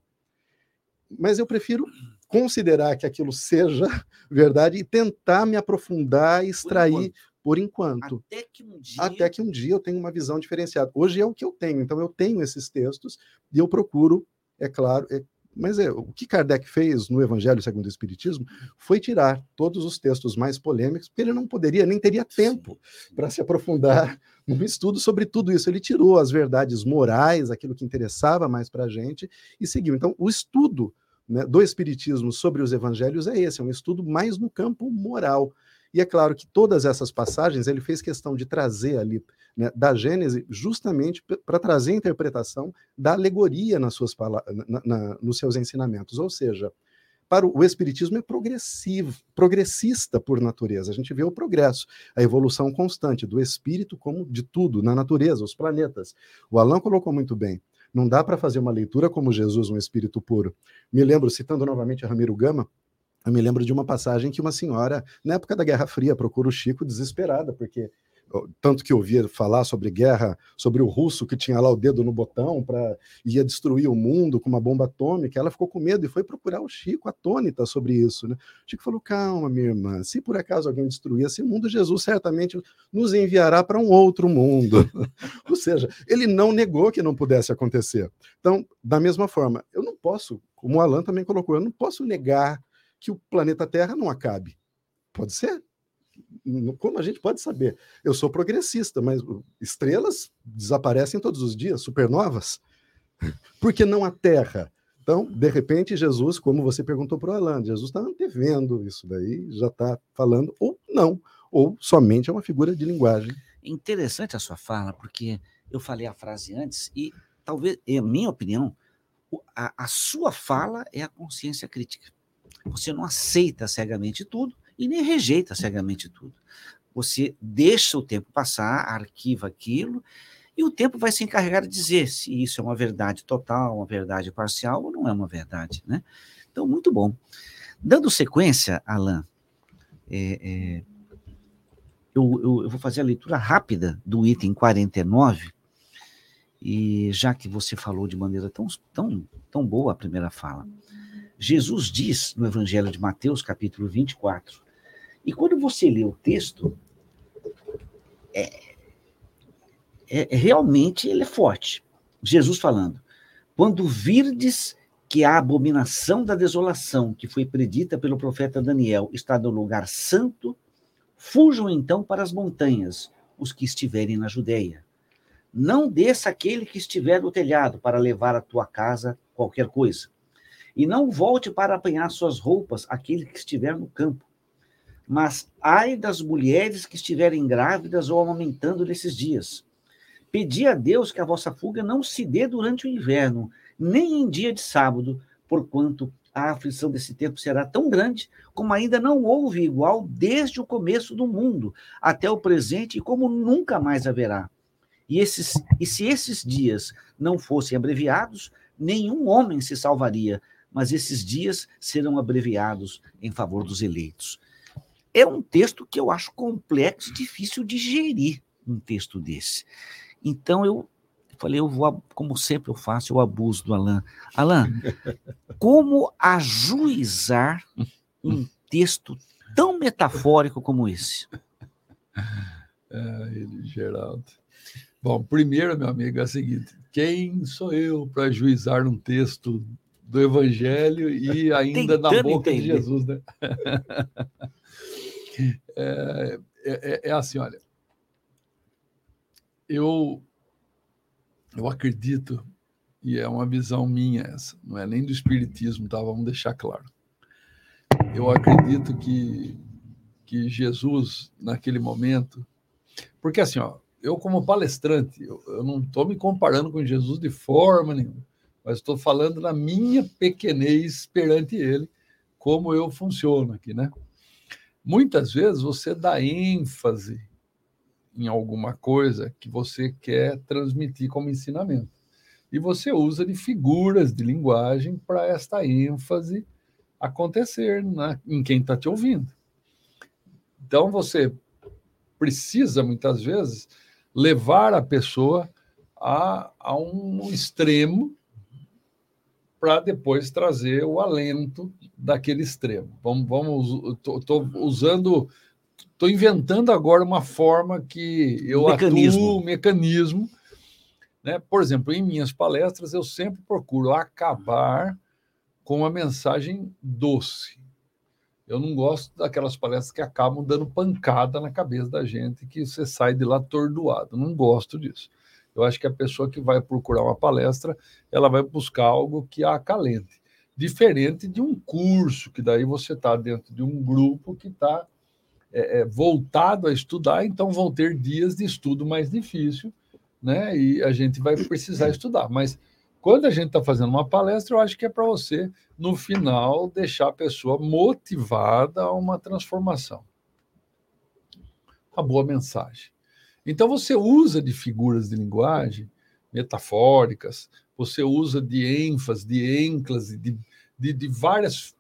mas eu prefiro considerar que aquilo seja (laughs) verdade e tentar me aprofundar e extrair por enquanto. Até que um dia. Até que um dia eu tenho uma visão diferenciada. Hoje é o que eu tenho, então eu tenho esses textos e eu procuro, é claro, é, mas é, o que Kardec fez no Evangelho segundo o Espiritismo foi tirar todos os textos mais polêmicos, porque ele não poderia, nem teria tempo para se aprofundar (laughs) num estudo sobre tudo isso. Ele tirou as verdades morais, aquilo que interessava mais para a gente, e seguiu. Então, o estudo né, do Espiritismo sobre os evangelhos é esse, é um estudo mais no campo moral. E é claro que todas essas passagens ele fez questão de trazer ali né, da Gênese justamente para trazer a interpretação da alegoria nas suas na, na, nos seus ensinamentos. Ou seja, para o, o Espiritismo é progressivo, progressista por natureza. A gente vê o progresso, a evolução constante do espírito como de tudo, na natureza, os planetas. O Alain colocou muito bem. Não dá para fazer uma leitura como Jesus, um espírito puro. Me lembro, citando novamente Ramiro Gama, eu me lembro de uma passagem que uma senhora, na época da Guerra Fria, procura o Chico desesperada, porque tanto que ouvia falar sobre guerra, sobre o russo que tinha lá o dedo no botão para ia destruir o mundo com uma bomba atômica, ela ficou com medo e foi procurar o Chico atônita sobre isso, né? O Chico falou: "Calma, minha irmã, se por acaso alguém destruir esse mundo, Jesus certamente nos enviará para um outro mundo". (laughs) Ou seja, ele não negou que não pudesse acontecer. Então, da mesma forma, eu não posso, como o Alan também colocou, eu não posso negar que o planeta Terra não acabe. Pode ser, como a gente pode saber? Eu sou progressista, mas estrelas desaparecem todos os dias, supernovas. (laughs) Por que não a Terra? Então, de repente, Jesus, como você perguntou para o Alan, Jesus está antevendo isso daí, já está falando, ou não, ou somente é uma figura de linguagem. Interessante a sua fala, porque eu falei a frase antes e talvez, em minha opinião, a, a sua fala é a consciência crítica. Você não aceita cegamente tudo, e nem rejeita cegamente tudo. Você deixa o tempo passar, arquiva aquilo, e o tempo vai se encarregar de dizer se isso é uma verdade total, uma verdade parcial ou não é uma verdade. Né? Então, muito bom. Dando sequência, Alain, é, é, eu, eu, eu, vou fazer a leitura rápida do item 49, e já que você falou de maneira tão, tão, tão boa a primeira fala, Jesus diz no Evangelho de Mateus, capítulo 24, e quando você lê o texto, é, é, é, realmente ele é forte. Jesus falando: quando virdes que a abominação da desolação que foi predita pelo profeta Daniel está no lugar santo, fujam então para as montanhas os que estiverem na Judéia. Não desça aquele que estiver no telhado para levar à tua casa qualquer coisa. E não volte para apanhar suas roupas aquele que estiver no campo mas ai das mulheres que estiverem grávidas ou amamentando nesses dias. Pedi a Deus que a vossa fuga não se dê durante o inverno, nem em dia de sábado, porquanto a aflição desse tempo será tão grande como ainda não houve igual desde o começo do mundo até o presente e como nunca mais haverá. E, esses, e se esses dias não fossem abreviados, nenhum homem se salvaria, mas esses dias serão abreviados em favor dos eleitos. é um texto que eu acho complexo, difícil de gerir um texto desse. Então eu falei, eu vou, como sempre eu faço, eu abuso do Alain. Alain, (laughs) como ajuizar um texto tão metafórico como esse? É, ele, Geraldo. Bom, primeiro, meu amigo, é o seguinte: quem sou eu para juizar um texto do Evangelho e (laughs) ainda na boca entender. de Jesus, né? (laughs) É, é, é, é, assim, olha, eu, eu acredito, e é uma visão minha essa, não é nem do Espiritismo, tá? Vamos deixar claro. Eu acredito que, que Jesus, naquele momento, porque assim, ó, eu como palestrante, eu, eu não estou me comparando com Jesus de forma nenhuma, mas estou falando na minha pequenez perante ele, como eu funciono aqui, né? Muitas vezes você dá ênfase em alguma coisa que você quer transmitir como ensinamento. E você usa de figuras de linguagem para esta ênfase acontecer na, em quem está te ouvindo. Então você precisa, muitas vezes, levar a pessoa a, a um extremo para depois trazer o alento daquele extremo. Vamos, vamos estou usando, estou inventando agora uma forma que eu mecanismo. atuo, um mecanismo. Né? Por exemplo, em minhas palestras, eu sempre procuro acabar com uma mensagem doce. Eu não gosto daquelas palestras que acabam dando pancada na cabeça da gente, que você sai de lá atordoado. Não gosto disso. Eu acho que a pessoa que vai procurar uma palestra, ela vai buscar algo que a acalente. Diferente de um curso, que daí você está dentro de um grupo que está é, é, voltado a estudar, então vão ter dias de estudo mais difícil, né? E a gente vai precisar estudar. Mas quando a gente está fazendo uma palestra, eu acho que é para você, no final, deixar a pessoa motivada a uma transformação. Uma boa mensagem. Então você usa de figuras de linguagem metafóricas, você usa de ênfase, de ênclase, de, de, de várias.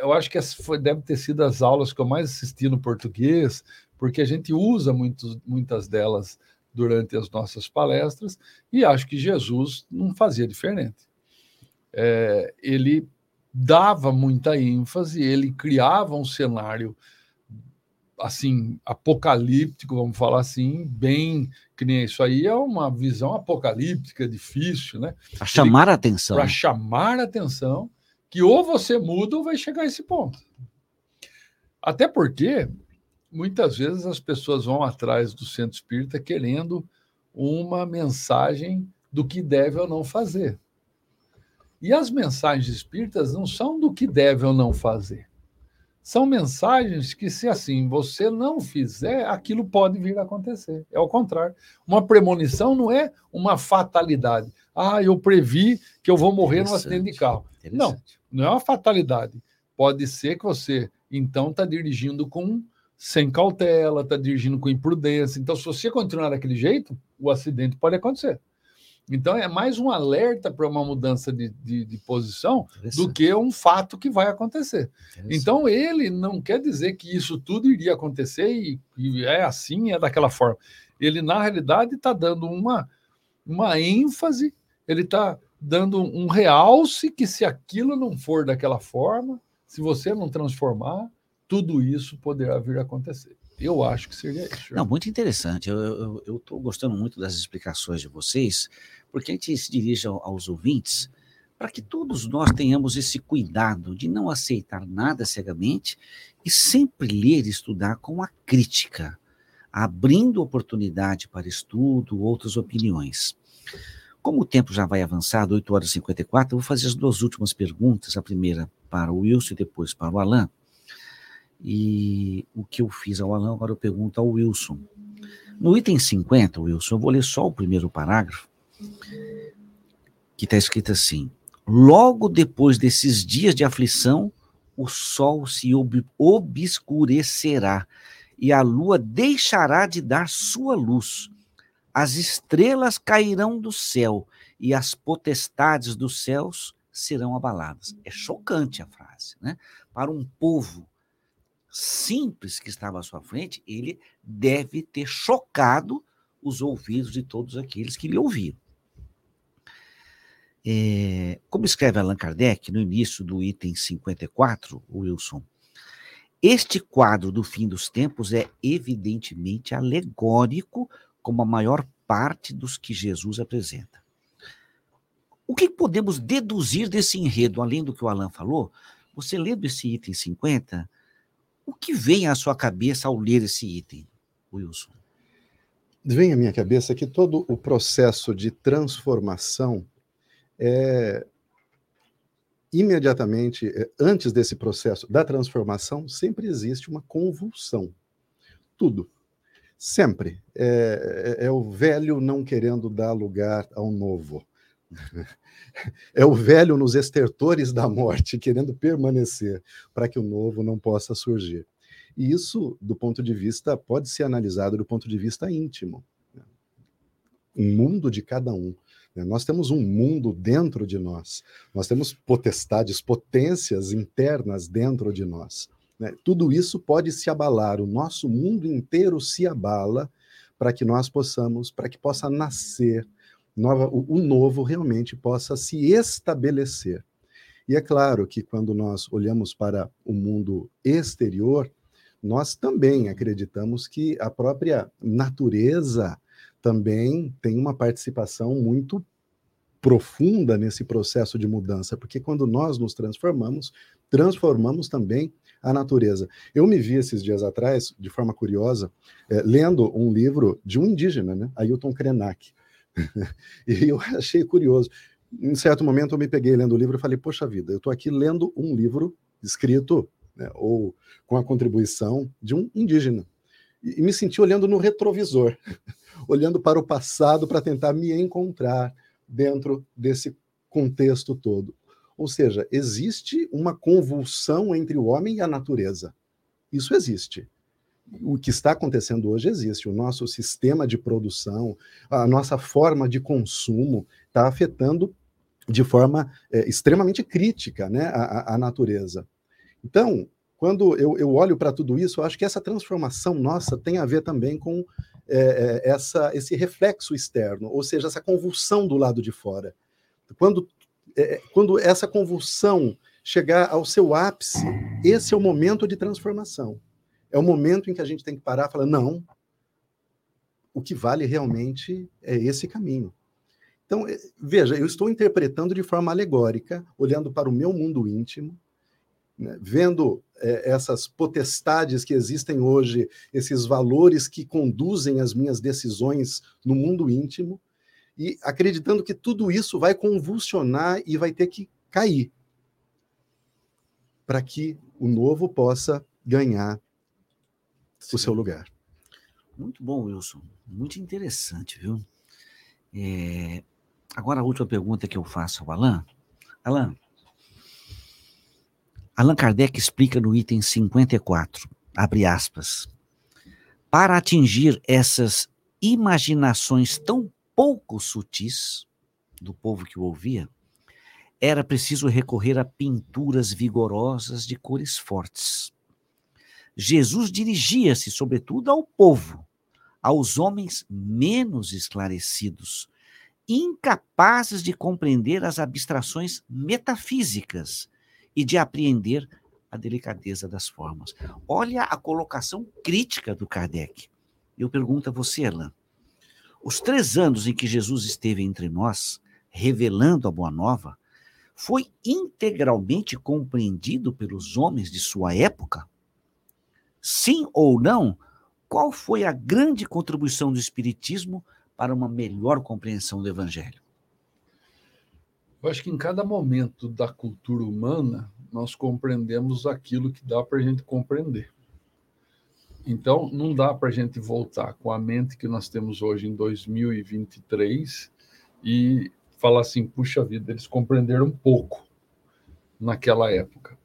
Eu acho que essa foi, deve ter sido as aulas que eu mais assisti no português, porque a gente usa muitas delas durante as nossas palestras, e acho que Jesus não fazia diferente. É, ele dava muita ênfase, ele criava um cenário assim, apocalíptico, vamos falar assim, bem que nem isso aí é uma visão apocalíptica, difícil, né? Para chamar a atenção. Para chamar a atenção, que ou você muda ou vai chegar a esse ponto. Até porque muitas vezes as pessoas vão atrás do centro espírita querendo uma mensagem do que deve ou não fazer. E as mensagens espíritas não são do que deve ou não fazer são mensagens que, se assim você não fizer, aquilo pode vir a acontecer. É o contrário. Uma premonição não é uma fatalidade. Ah, eu previ que eu vou morrer num acidente de carro. Não, não é uma fatalidade. Pode ser que você, então, está dirigindo com sem cautela, está dirigindo com imprudência. Então, se você continuar daquele jeito, o acidente pode acontecer. Então, é mais um alerta para uma mudança de, de, de posição do que um fato que vai acontecer. Então, ele não quer dizer que isso tudo iria acontecer e, e é assim, é daquela forma. Ele, na realidade, está dando uma, uma ênfase, ele está dando um realce que, se aquilo não for daquela forma, se você não transformar, tudo isso poderá vir a acontecer. Eu acho que seria isso. Não, muito interessante. Eu estou gostando muito das explicações de vocês, porque a gente se dirige aos ouvintes para que todos nós tenhamos esse cuidado de não aceitar nada cegamente e sempre ler e estudar com a crítica, abrindo oportunidade para estudo, outras opiniões. Como o tempo já vai avançado, 8 horas e 54, eu vou fazer as duas últimas perguntas, a primeira para o Wilson e depois para o Alain. E o que eu fiz ao Alan, agora eu pergunto ao Wilson. No item 50, Wilson, eu vou ler só o primeiro parágrafo, que está escrito assim: Logo depois desses dias de aflição, o sol se ob obscurecerá e a lua deixará de dar sua luz. As estrelas cairão do céu e as potestades dos céus serão abaladas. É chocante a frase, né? Para um povo simples que estava à sua frente, ele deve ter chocado os ouvidos de todos aqueles que lhe ouviram. É, como escreve Allan Kardec no início do item 54, Wilson, este quadro do fim dos tempos é evidentemente alegórico, como a maior parte dos que Jesus apresenta. O que podemos deduzir desse enredo, além do que o Alan falou? Você lendo esse item 50, o que vem à sua cabeça ao ler esse item, Wilson? Vem à minha cabeça que todo o processo de transformação é imediatamente é, antes desse processo da transformação sempre existe uma convulsão. Tudo. Sempre. É, é, é o velho não querendo dar lugar ao novo. (laughs) É o velho nos estertores da morte, querendo permanecer, para que o novo não possa surgir. E isso, do ponto de vista, pode ser analisado do ponto de vista íntimo. Né? Um mundo de cada um. Né? Nós temos um mundo dentro de nós, nós temos potestades, potências internas dentro de nós. Né? Tudo isso pode se abalar, o nosso mundo inteiro se abala para que nós possamos, para que possa nascer nova, o, o novo realmente possa se estabelecer. E é claro que quando nós olhamos para o mundo exterior, nós também acreditamos que a própria natureza também tem uma participação muito profunda nesse processo de mudança, porque quando nós nos transformamos, transformamos também a natureza. Eu me vi esses dias atrás, de forma curiosa, é, lendo um livro de um indígena, né, Ailton Krenak. (laughs) e eu achei curioso. Em certo momento eu me peguei lendo o livro e falei, poxa vida, eu estou aqui lendo um livro escrito, né, ou com a contribuição de um indígena. E, e me senti olhando no retrovisor, (laughs) olhando para o passado para tentar me encontrar dentro desse contexto todo. Ou seja, existe uma convulsão entre o homem e a natureza. Isso existe o que está acontecendo hoje existe. O nosso sistema de produção, a nossa forma de consumo está afetando de forma é, extremamente crítica né, a, a, natureza. Então, quando eu, eu olho para tudo isso, eu acho que essa transformação nossa tem a ver também com é, é, essa, esse reflexo externo, ou seja, essa convulsão do lado de fora. Quando, é, quando essa convulsão chegar ao seu ápice, esse é o momento de transformação. É o momento em que a gente tem que parar e falar: não, o que vale realmente é esse caminho. Então, eh, veja, eu estou interpretando de forma alegórica, olhando para o meu mundo íntimo, né, vendo é, essas potestades que existem hoje, esses valores que conduzem as minhas decisões no mundo íntimo, e acreditando que tudo isso vai convulsionar e vai ter que cair para que o novo possa ganhar o seu lugar. Muito bom, Wilson. Muito interessante, viu? É... Agora, a última pergunta que eu faço ao Alain. Alain, Allan Kardec explica no item 54, abre aspas, para atingir essas imaginações tão pouco sutis do povo que o ouvia, era preciso recorrer a pinturas vigorosas de cores fortes. Jesus dirigia-se, sobretudo, ao povo, aos homens menos esclarecidos, incapazes de compreender as abstrações metafísicas e de apreender a delicadeza das formas. Olha a colocação crítica do Kardec. Eu pergunto a você, Alain. Os três anos em que Jesus esteve entre nós, revelando a Boa Nova, foi integralmente compreendido pelos homens de sua época? Sim ou não, qual foi a grande contribuição do Espiritismo para uma melhor compreensão do Evangelho? Eu acho que em cada momento da cultura humana, nós compreendemos aquilo que dá para a gente compreender. Então, não dá para a gente voltar com a mente que nós temos hoje em 2023 e falar assim: puxa vida, eles compreenderam pouco naquela época.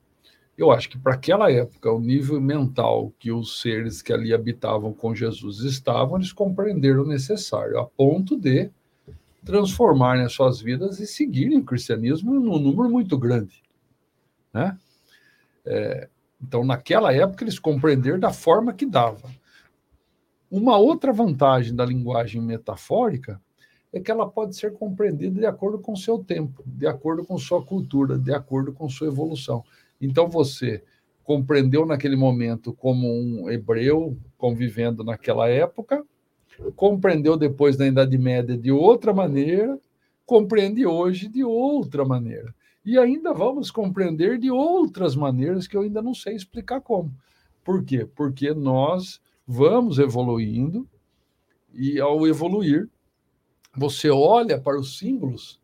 Eu acho que para aquela época, o nível mental que os seres que ali habitavam com Jesus estavam, eles compreenderam o necessário, a ponto de transformarem as suas vidas e seguirem o cristianismo num número muito grande. Né? É, Então, naquela época, eles compreenderam da forma que dava. Uma outra vantagem da linguagem metafórica é que ela pode ser compreendida de acordo com seu tempo, de acordo com sua cultura, de acordo com sua evolução. Então, você compreendeu naquele momento como um hebreu convivendo naquela época, compreendeu depois na Idade Média de outra maneira, compreende hoje de outra maneira. E ainda vamos compreender de outras maneiras que eu ainda não sei explicar como. Por quê? Porque nós vamos evoluindo e ao evoluir, você olha para os símbolos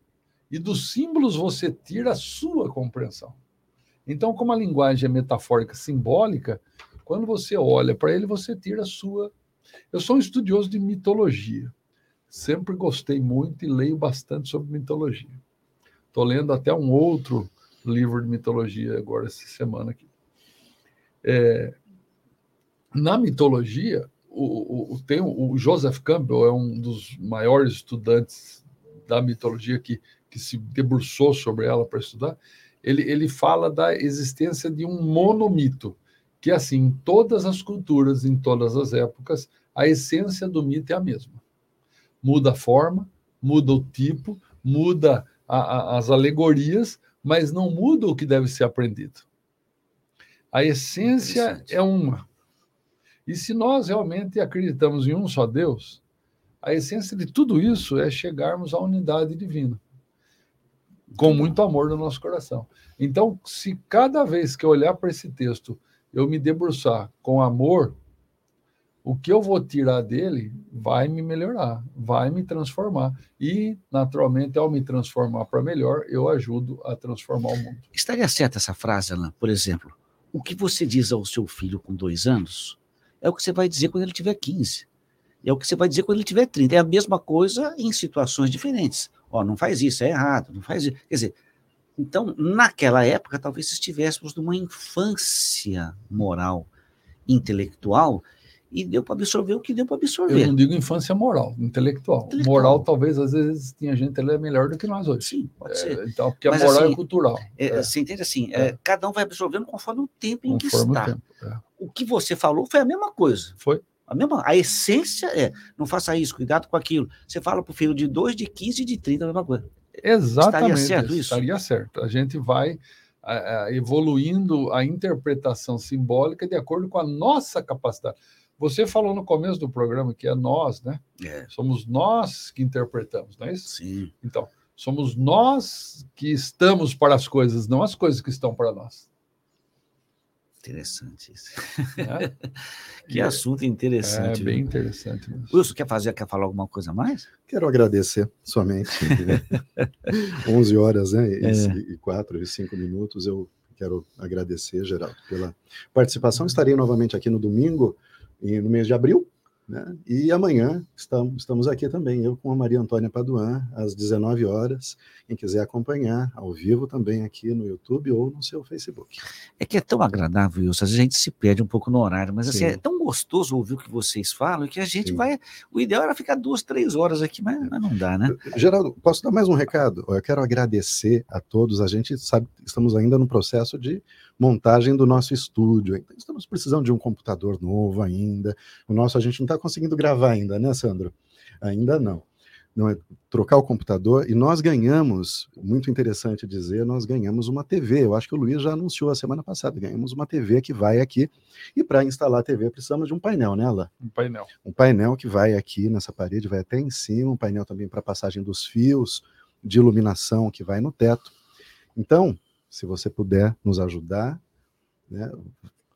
e dos símbolos você tira a sua compreensão. Então, como a linguagem é metafórica simbólica, quando você olha para ele, você tira a sua. Eu sou um estudioso de mitologia. Sempre gostei muito e leio bastante sobre mitologia. Estou lendo até um outro livro de mitologia agora essa semana aqui. É, na mitologia, o, o, tem, o Joseph Campbell é um dos maiores estudantes da mitologia que, que se debruçou sobre ela para estudar ele, ele fala da existência de um monomito, que assim, em todas as culturas, em todas as épocas, a essência do mito é a mesma. Muda a forma, muda o tipo, muda a, a, as alegorias, mas não muda o que deve ser aprendido. A essência é uma. E se nós realmente acreditamos em um só Deus, a essência de tudo isso é chegarmos à unidade divina com muito amor no nosso coração. Então, se cada vez que eu olhar para esse texto eu me debruçar com amor, o que eu vou tirar dele vai me melhorar, vai me transformar. E, naturalmente, ao me transformar para melhor, eu ajudo a transformar o mundo. Estaria certa essa frase, Alain? Por exemplo, o que você diz ao seu filho com dois anos é o que você vai dizer quando ele tiver 15. É o que você vai dizer quando ele tiver 30. É a mesma coisa em situações diferentes. Ó, não faz isso, é errado, não faz isso. Quer dizer, então, naquela época, talvez estivéssemos numa infância moral, intelectual, e deu para absorver o que deu para absorver. Eu não digo infância moral, intelectual. intelectual. Moral, talvez, às vezes, tinha gente ali melhor do que nós hoje. Sim, pode é, ser. Então, porque Mas, a moral é assim, é cultural. É, é. Você entende assim? É. é. cada um vai absorvendo conforme o tempo em conforme que está. O, é. o que você falou foi a mesma coisa. Foi. A, mesma, a essência é, não faça isso, cuidado com aquilo. Você fala para o filho de 2, de 15 e de 30, a mesma coisa. Exatamente. Estaria certo isso? Estaria certo. A gente vai a, a, evoluindo a interpretação simbólica de acordo com a nossa capacidade. Você falou no começo do programa que é nós, né? É. Somos nós que interpretamos, não é isso? Sim. Então, somos nós que estamos para as coisas, não as coisas que estão para nós. Interessante isso. É? (laughs) que assunto interessante. É bem viu? interessante. Mesmo. Wilson, quer fazer, quer falar alguma coisa mais? Quero agradecer somente. 11 (laughs) horas né, e, é. e 4 e 5 minutos. Eu quero agradecer, Geraldo, pela participação. Estarei novamente aqui no domingo, no mês de abril, né? E amanhã estamos, estamos aqui também, eu com a Maria Antônia Paduan, às 19 horas. Quem quiser acompanhar ao vivo também aqui no YouTube ou no seu Facebook. É que é tão agradável, Wilson, às vezes a gente se perde um pouco no horário, mas assim, é tão gostoso ouvir o que vocês falam que a gente Sim. vai. O ideal era ficar duas, três horas aqui, mas, mas, não dá, né? Geraldo, posso dar mais um recado? Eu quero agradecer a todos. A gente sabe, estamos ainda no processo de montagem do nosso estúdio. Então, estamos precisando de um computador novo ainda. O nosso a gente não está conseguindo gravar ainda, né, Sandro? Ainda não. Não é trocar o computador e nós ganhamos, muito interessante dizer, nós ganhamos uma TV. Eu acho que o Luiz já anunciou a semana passada, ganhamos uma TV que vai aqui e para instalar a TV precisamos de um painel, né, Alain? Um painel. Um painel que vai aqui nessa parede, vai até em cima, um painel também para passagem dos fios de iluminação que vai no teto. Então, se você puder nos ajudar, né,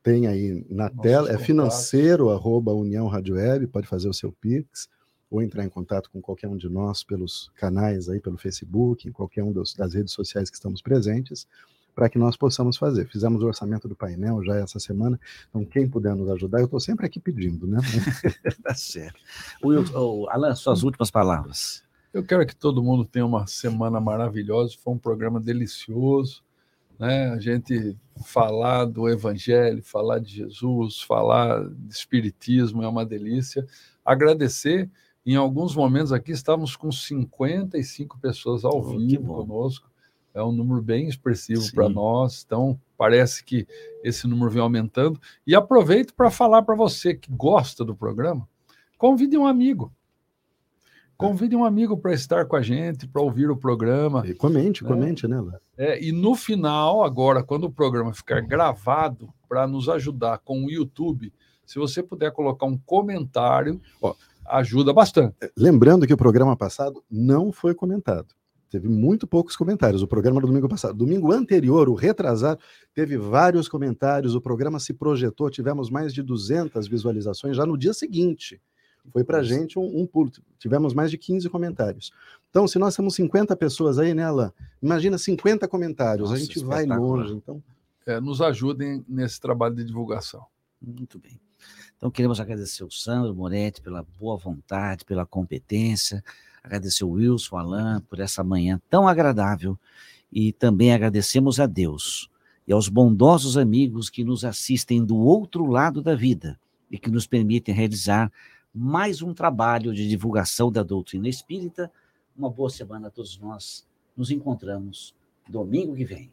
tem aí na Nossa, tela, é financeiro, arroba União Rádio Web, pode fazer o seu Pix, ou entrar em contato com qualquer um de nós pelos canais aí, pelo Facebook, em qualquer um dos, das redes sociais que estamos presentes, para que nós possamos fazer. Fizemos o orçamento do painel já essa semana, então quem puder nos ajudar, eu estou sempre aqui pedindo, né? (laughs) tá certo. O, o, Alan, suas últimas palavras. Eu quero que todo mundo tenha uma semana maravilhosa, foi um programa delicioso, né? A gente falar do Evangelho, falar de Jesus, falar de Espiritismo é uma delícia. Agradecer, em alguns momentos aqui estávamos com 55 pessoas ao oh, vivo conosco, é um número bem expressivo para nós, então parece que esse número vem aumentando. E aproveito para falar para você que gosta do programa, convide um amigo. Convide um amigo para estar com a gente, para ouvir o programa. E comente, né? comente, né, Lá? É, e no final, agora, quando o programa ficar gravado, para nos ajudar com o YouTube, se você puder colocar um comentário, ó, ajuda bastante. É, lembrando que o programa passado não foi comentado. Teve muito poucos comentários. O programa do domingo passado. Domingo anterior, o retrasado, teve vários comentários. O programa se projetou, tivemos mais de 200 visualizações já no dia seguinte. Foi para a gente um, um pulo. Tivemos mais de 15 comentários. Então, se nós temos 50 pessoas aí, né, Alain? Imagina 50 comentários. Nossa, a gente vai longe. Então... É, nos ajudem nesse trabalho de divulgação. Muito bem. Então, queremos agradecer o Sandro Moretti pela boa vontade, pela competência, agradecer o Wilson, o Alain, por essa manhã tão agradável e também agradecemos a Deus e aos bondosos amigos que nos assistem do outro lado da vida e que nos permitem realizar mais um trabalho de divulgação da doutrina espírita. Uma boa semana a todos nós. Nos encontramos domingo que vem.